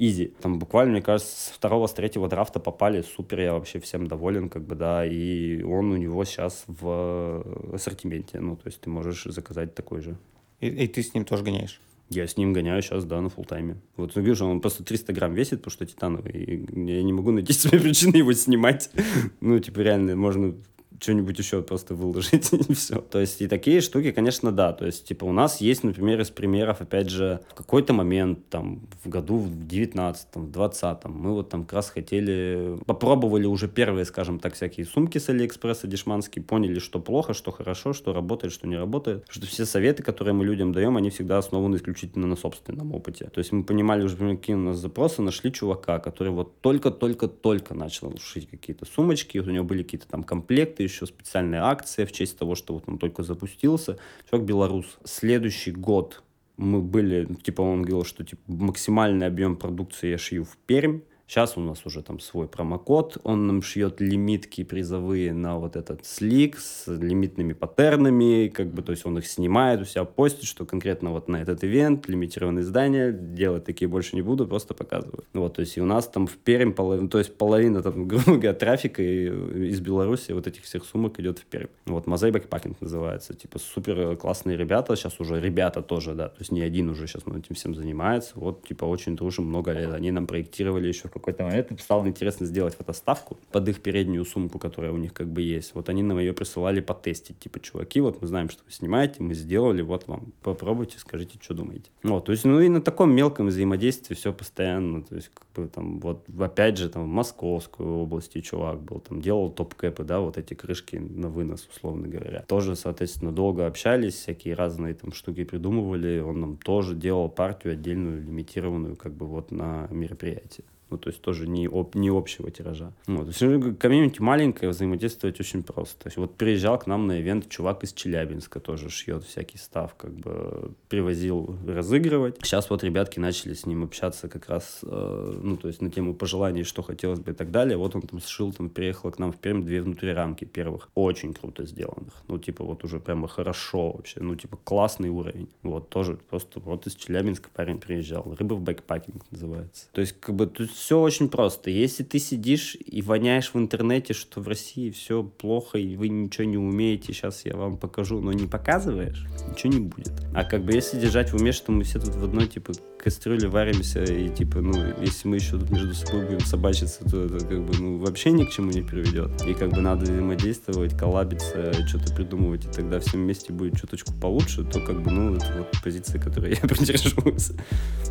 изи. Там буквально, мне кажется, с второго, с третьего драфта попали, супер, я вообще всем доволен, как бы, да, и он у него сейчас в ассортименте, ну, то есть ты можешь заказать такой же. И, и ты с ним тоже гоняешь? Я с ним гоняю сейчас, да, на фултайме. Вот ну, вижу, он просто 300 грамм весит, потому что титановый. И я не могу найти себе причины его снимать. Ну, типа, реально, можно что-нибудь еще просто выложить, и все. То есть и такие штуки, конечно, да. То есть, типа, у нас есть, например, из примеров, опять же, в какой-то момент, там, в году в 19-м, в 20-м, мы вот там как раз хотели, попробовали уже первые, скажем так, всякие сумки с Алиэкспресса дешманские, поняли, что плохо, что хорошо, что работает, что не работает. Что все советы, которые мы людям даем, они всегда основаны исключительно на собственном опыте. То есть мы понимали уже, какие у нас запросы, нашли чувака, который вот только-только-только начал шить какие-то сумочки, у него были какие-то там комплекты, еще специальная акция в честь того, что вот он только запустился. Человек белорус. Следующий год мы были, типа он говорил, что типа максимальный объем продукции я шью в Пермь. Сейчас у нас уже там свой промокод, он нам шьет лимитки призовые на вот этот слик с лимитными паттернами, как бы, то есть он их снимает, у себя постит, что конкретно вот на этот ивент, лимитированное издание, делать такие больше не буду, просто показываю. Вот, то есть и у нас там в Пермь, половина, то есть половина, там, грубо говоря, трафика из Беларуси вот этих всех сумок идет в Пермь. Вот, Мозаи Bikepacking называется, типа супер классные ребята, сейчас уже ребята тоже, да, то есть не один уже сейчас этим всем занимается, вот, типа очень дружим много лет, они нам проектировали еще какой-то момент стало интересно сделать фотовставку под их переднюю сумку, которая у них как бы есть. Вот они нам ее присылали потестить. Типа, чуваки, вот мы знаем, что вы снимаете, мы сделали, вот вам, попробуйте, скажите, что думаете. Вот, то есть, ну и на таком мелком взаимодействии все постоянно, то есть, как бы там, вот, опять же, там, в Московской области чувак был, там, делал top cap ы, да, вот эти крышки на вынос, условно говоря. Тоже, соответственно, долго общались, всякие разные там штуки придумывали, он нам тоже делал партию отдельную, лимитированную, как бы вот на мероприятие ну, то есть тоже не, об, не общего тиража. Ну, то есть ну, комьюнити маленькое, взаимодействовать очень просто. То есть вот приезжал к нам на event чувак из Челябинска, тоже шьет всякий stuff, как бы привозил разыгрывать. Сейчас вот ребятки начали с ним общаться как раз, э, ну, то есть на тему пожеланий, что хотелось бы и так далее. Вот он там сшил, там приехал к нам в Пермь две внутрирамки первых. Очень круто сделанных. Ну, типа вот уже прямо хорошо вообще, ну, типа классный уровень. Вот тоже просто вот из Челябинска парень приезжал. Рыба в bikepacking называется. То есть как бы тут все очень просто. Если ты сидишь и воняешь в интернете, что в России все плохо, и вы ничего не умеете, сейчас я вам покажу, но не показываешь, ничего не будет. А как бы если держать в уме, что мы все тут в одной, типа, кастрюле варимся, и типа, ну, если мы еще тут между собой будем собачиться, то это как бы, ну, вообще ни к чему не приведет. И как бы надо взаимодействовать, коллабиться, что-то придумывать, и тогда всем вместе будет чуточку получше, то как бы, ну, это вот позиция, которой я придерживаюсь.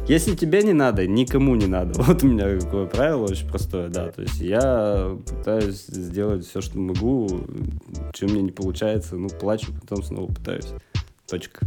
Если тебе не надо, никому не надо. Вот у меня такое правило очень простое, да. То есть я пытаюсь сделать все, что могу, чем мне не получается, ну, плачу, потом снова пытаюсь. Точка.